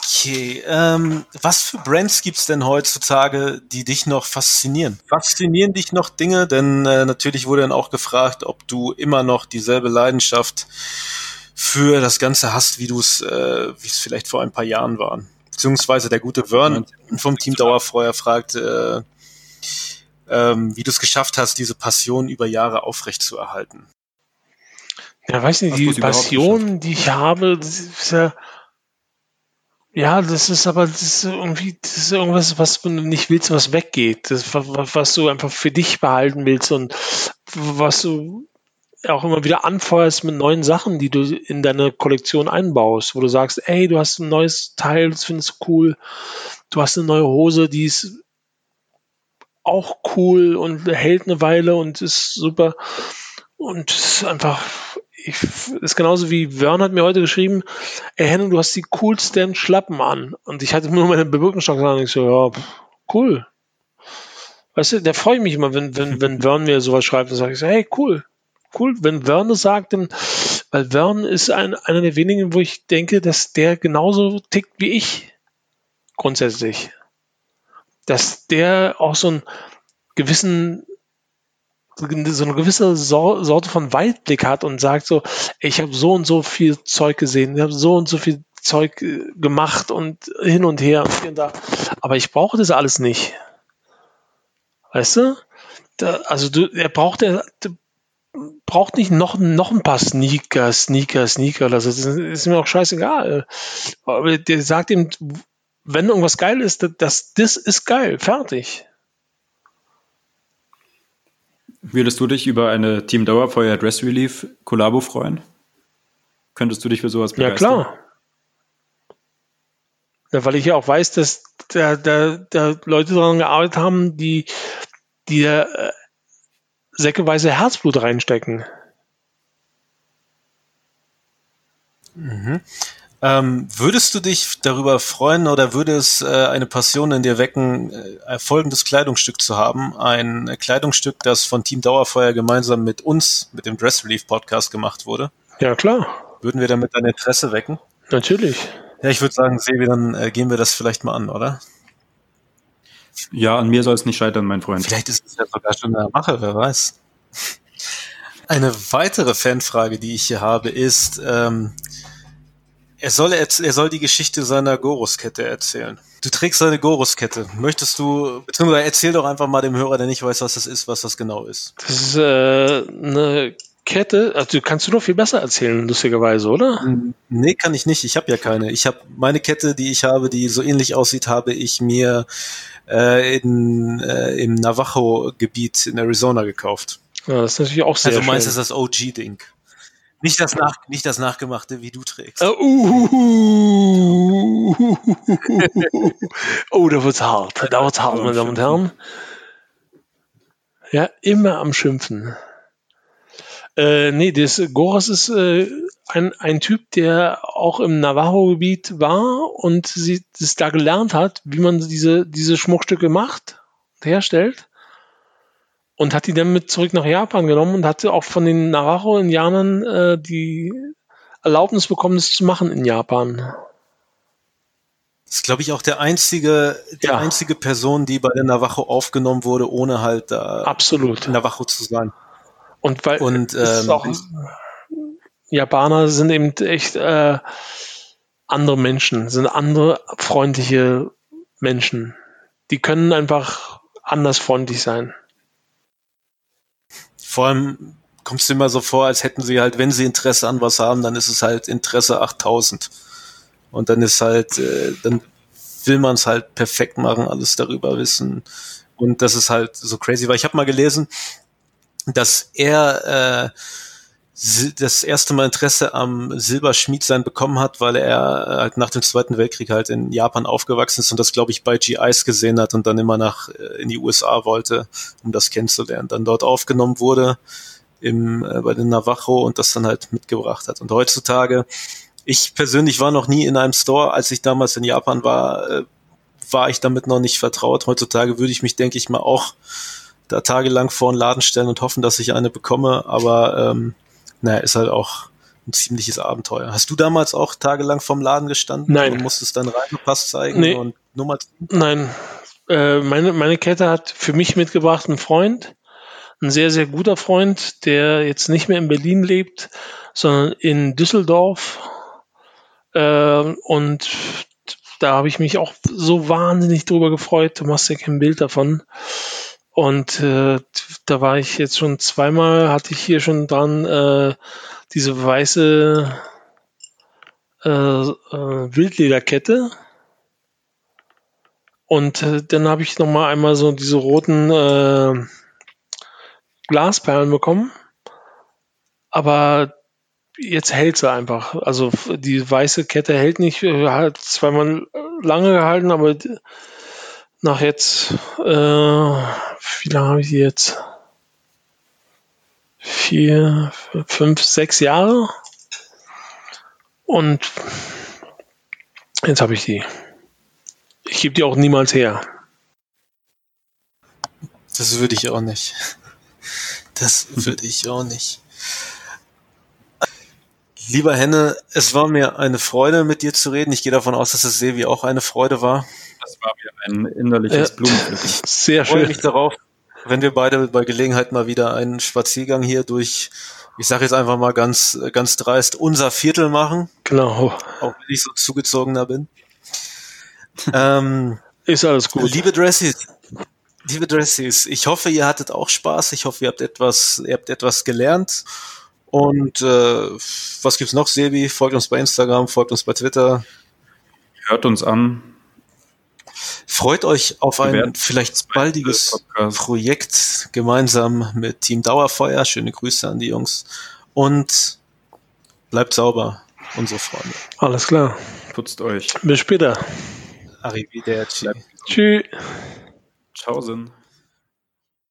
Okay, ähm, was für Brands gibt's denn heutzutage, die dich noch faszinieren? Faszinieren dich noch Dinge? Denn äh, natürlich wurde dann auch gefragt, ob du immer noch dieselbe Leidenschaft für das Ganze hast, wie du es, äh, wie es vielleicht vor ein paar Jahren waren beziehungsweise der gute Vern vom Team Dauerfeuer fragt, äh, ähm, wie du es geschafft hast, diese Passion über Jahre aufrechtzuerhalten. Ja, weiß nicht, die Passion, die ich habe, das ist ja, ja, das ist aber das ist irgendwie das ist irgendwas, was du nicht willst, was weggeht, das, was du einfach für dich behalten willst und was du auch immer wieder anfeuerst mit neuen Sachen, die du in deine Kollektion einbaust, wo du sagst, ey, du hast ein neues Teil, das findest du cool, du hast eine neue Hose, die ist auch cool und hält eine Weile und ist super und ist einfach ich, ist genauso wie Vern hat mir heute geschrieben, ey Henning, du hast die coolsten Schlappen an. Und ich hatte nur meine Bewirkungsstock an. Ich so, ja, cool. Weißt du, der freut mich immer, wenn, wenn, wenn *laughs* Vern mir sowas schreibt, dann sage ich so, hey, cool. Cool, wenn das sagt, dann, weil Vern ist ein, einer der wenigen, wo ich denke, dass der genauso tickt wie ich. Grundsätzlich. Dass der auch so einen gewissen so eine gewisse Sorte von Weitblick hat und sagt so, ich habe so und so viel Zeug gesehen, ich habe so und so viel Zeug äh, gemacht und hin und her und hier und da. Aber ich brauche das alles nicht. Weißt du? Da, also du, er braucht er braucht nicht noch, noch ein paar Sneaker, Sneaker, Sneaker. Das ist, ist mir auch scheißegal. Aber der sagt ihm, wenn irgendwas geil ist, das, das ist geil, fertig. Würdest du dich über eine Team Dauerfeuer Dress Relief Kollabo freuen? Könntest du dich für sowas begeistern? Ja, klar. Ja, weil ich ja auch weiß, dass da, da, da Leute daran gearbeitet haben, die, die äh, säckeweise Herzblut reinstecken. Mhm. Ähm, würdest du dich darüber freuen oder würde es äh, eine Passion in dir wecken, äh, folgendes Kleidungsstück zu haben? Ein Kleidungsstück, das von Team Dauerfeuer gemeinsam mit uns, mit dem Dress Relief Podcast gemacht wurde? Ja, klar. Würden wir damit dein Interesse wecken? Natürlich. Ja, ich würde sagen, Sebi, dann äh, gehen wir das vielleicht mal an, oder? Ja, an mir soll es nicht scheitern, mein Freund. Vielleicht ist es ja sogar schon eine Mache, wer weiß. Eine weitere Fanfrage, die ich hier habe, ist, ähm, er soll, er soll die Geschichte seiner Goruskette erzählen. Du trägst seine Goruskette. Möchtest du, beziehungsweise erzähl doch einfach mal dem Hörer, der nicht weiß, was das ist, was das genau ist. Das ist äh, eine Kette, also kannst du doch viel besser erzählen, lustigerweise, oder? Nee, kann ich nicht. Ich habe ja keine. Ich habe meine Kette, die ich habe, die so ähnlich aussieht, habe ich mir äh, in, äh, im Navajo-Gebiet in Arizona gekauft. Ja, das ist natürlich auch sehr Also meins ist das OG-Ding. Nicht das, nach, nicht das Nachgemachte, wie du trägst. Uh, uh, uh, oh, da wird's hart. Da wird's hart, meine Damen und Herren. Ja, immer am Schimpfen. Äh, nee, das Goras ist äh, ein, ein Typ, der auch im Navajo-Gebiet war und sie das da gelernt hat, wie man diese, diese Schmuckstücke macht, herstellt und hat die dann mit zurück nach Japan genommen und hatte auch von den Navajo-Indianern äh, die Erlaubnis bekommen, das zu machen in Japan. Das ist, glaube ich, auch der einzige, die ja. einzige Person, die bei der Navajo aufgenommen wurde, ohne halt da Absolut. Navajo zu sein. Und weil und, ähm, auch, Japaner sind eben echt äh, andere Menschen, sind andere freundliche Menschen. Die können einfach anders freundlich sein vor allem kommst du immer so vor, als hätten sie halt, wenn sie Interesse an was haben, dann ist es halt Interesse 8000. Und dann ist halt, äh, dann will man es halt perfekt machen, alles darüber wissen. Und das ist halt so crazy, weil ich habe mal gelesen, dass er äh, das erste Mal Interesse am Silberschmiedsein bekommen hat, weil er äh, halt nach dem Zweiten Weltkrieg halt in Japan aufgewachsen ist und das, glaube ich, bei GIs gesehen hat und dann immer nach äh, in die USA wollte, um das kennenzulernen. Dann dort aufgenommen wurde im, äh, bei den Navajo und das dann halt mitgebracht hat. Und heutzutage, ich persönlich war noch nie in einem Store, als ich damals in Japan war, äh, war ich damit noch nicht vertraut. Heutzutage würde ich mich, denke ich mal, auch da tagelang vor den Laden stellen und hoffen, dass ich eine bekomme, aber ähm, naja, ist halt auch ein ziemliches Abenteuer. Hast du damals auch tagelang vom Laden gestanden Nein. und musstest dann Reisepass zeigen nee. und Nummer? Nein. Äh, meine, meine Kette hat für mich mitgebracht ein Freund, ein sehr, sehr guter Freund, der jetzt nicht mehr in Berlin lebt, sondern in Düsseldorf. Äh, und da habe ich mich auch so wahnsinnig drüber gefreut. Du machst ja kein Bild davon. Und äh, da war ich jetzt schon zweimal, hatte ich hier schon dran äh, diese weiße äh, äh, Wildlederkette. Und äh, dann habe ich noch mal einmal so diese roten äh, Glasperlen bekommen. Aber jetzt hält sie einfach. Also die weiße Kette hält nicht, hat zweimal lange gehalten, aber nach jetzt, äh, wie lange habe ich die jetzt? Vier, fünf, sechs Jahre. Und jetzt habe ich die. Ich gebe die auch niemals her. Das würde ich auch nicht. Das würde ich auch nicht. Lieber Henne, es war mir eine Freude, mit dir zu reden. Ich gehe davon aus, dass es Sevi auch eine Freude war. Das war mir ein innerliches Ja. Blumenpflücken. *laughs* Sehr Ich freue schön. mich darauf, wenn wir beide bei Gelegenheit mal wieder einen Spaziergang hier durch, ich sage jetzt einfach mal ganz, ganz dreist, unser Viertel machen, Genau. auch wenn ich so zugezogener bin. ähm, Ist alles gut. Liebe Dressies, liebe Dressies, ich hoffe, ihr hattet auch Spaß. Ich hoffe, ihr habt etwas, ihr habt etwas gelernt. Und äh, was gibt's noch, Sebi? Folgt uns bei Instagram, folgt uns bei Twitter. Hört uns an. Freut euch auf ein vielleicht baldiges Podcast. Projekt gemeinsam mit Team Dauerfeuer. Schöne Grüße an die Jungs. Und bleibt sauber, unsere Freunde. Alles klar. Putzt euch. Bis später. Arrivederci. Tschüss. Ciao, Sinn.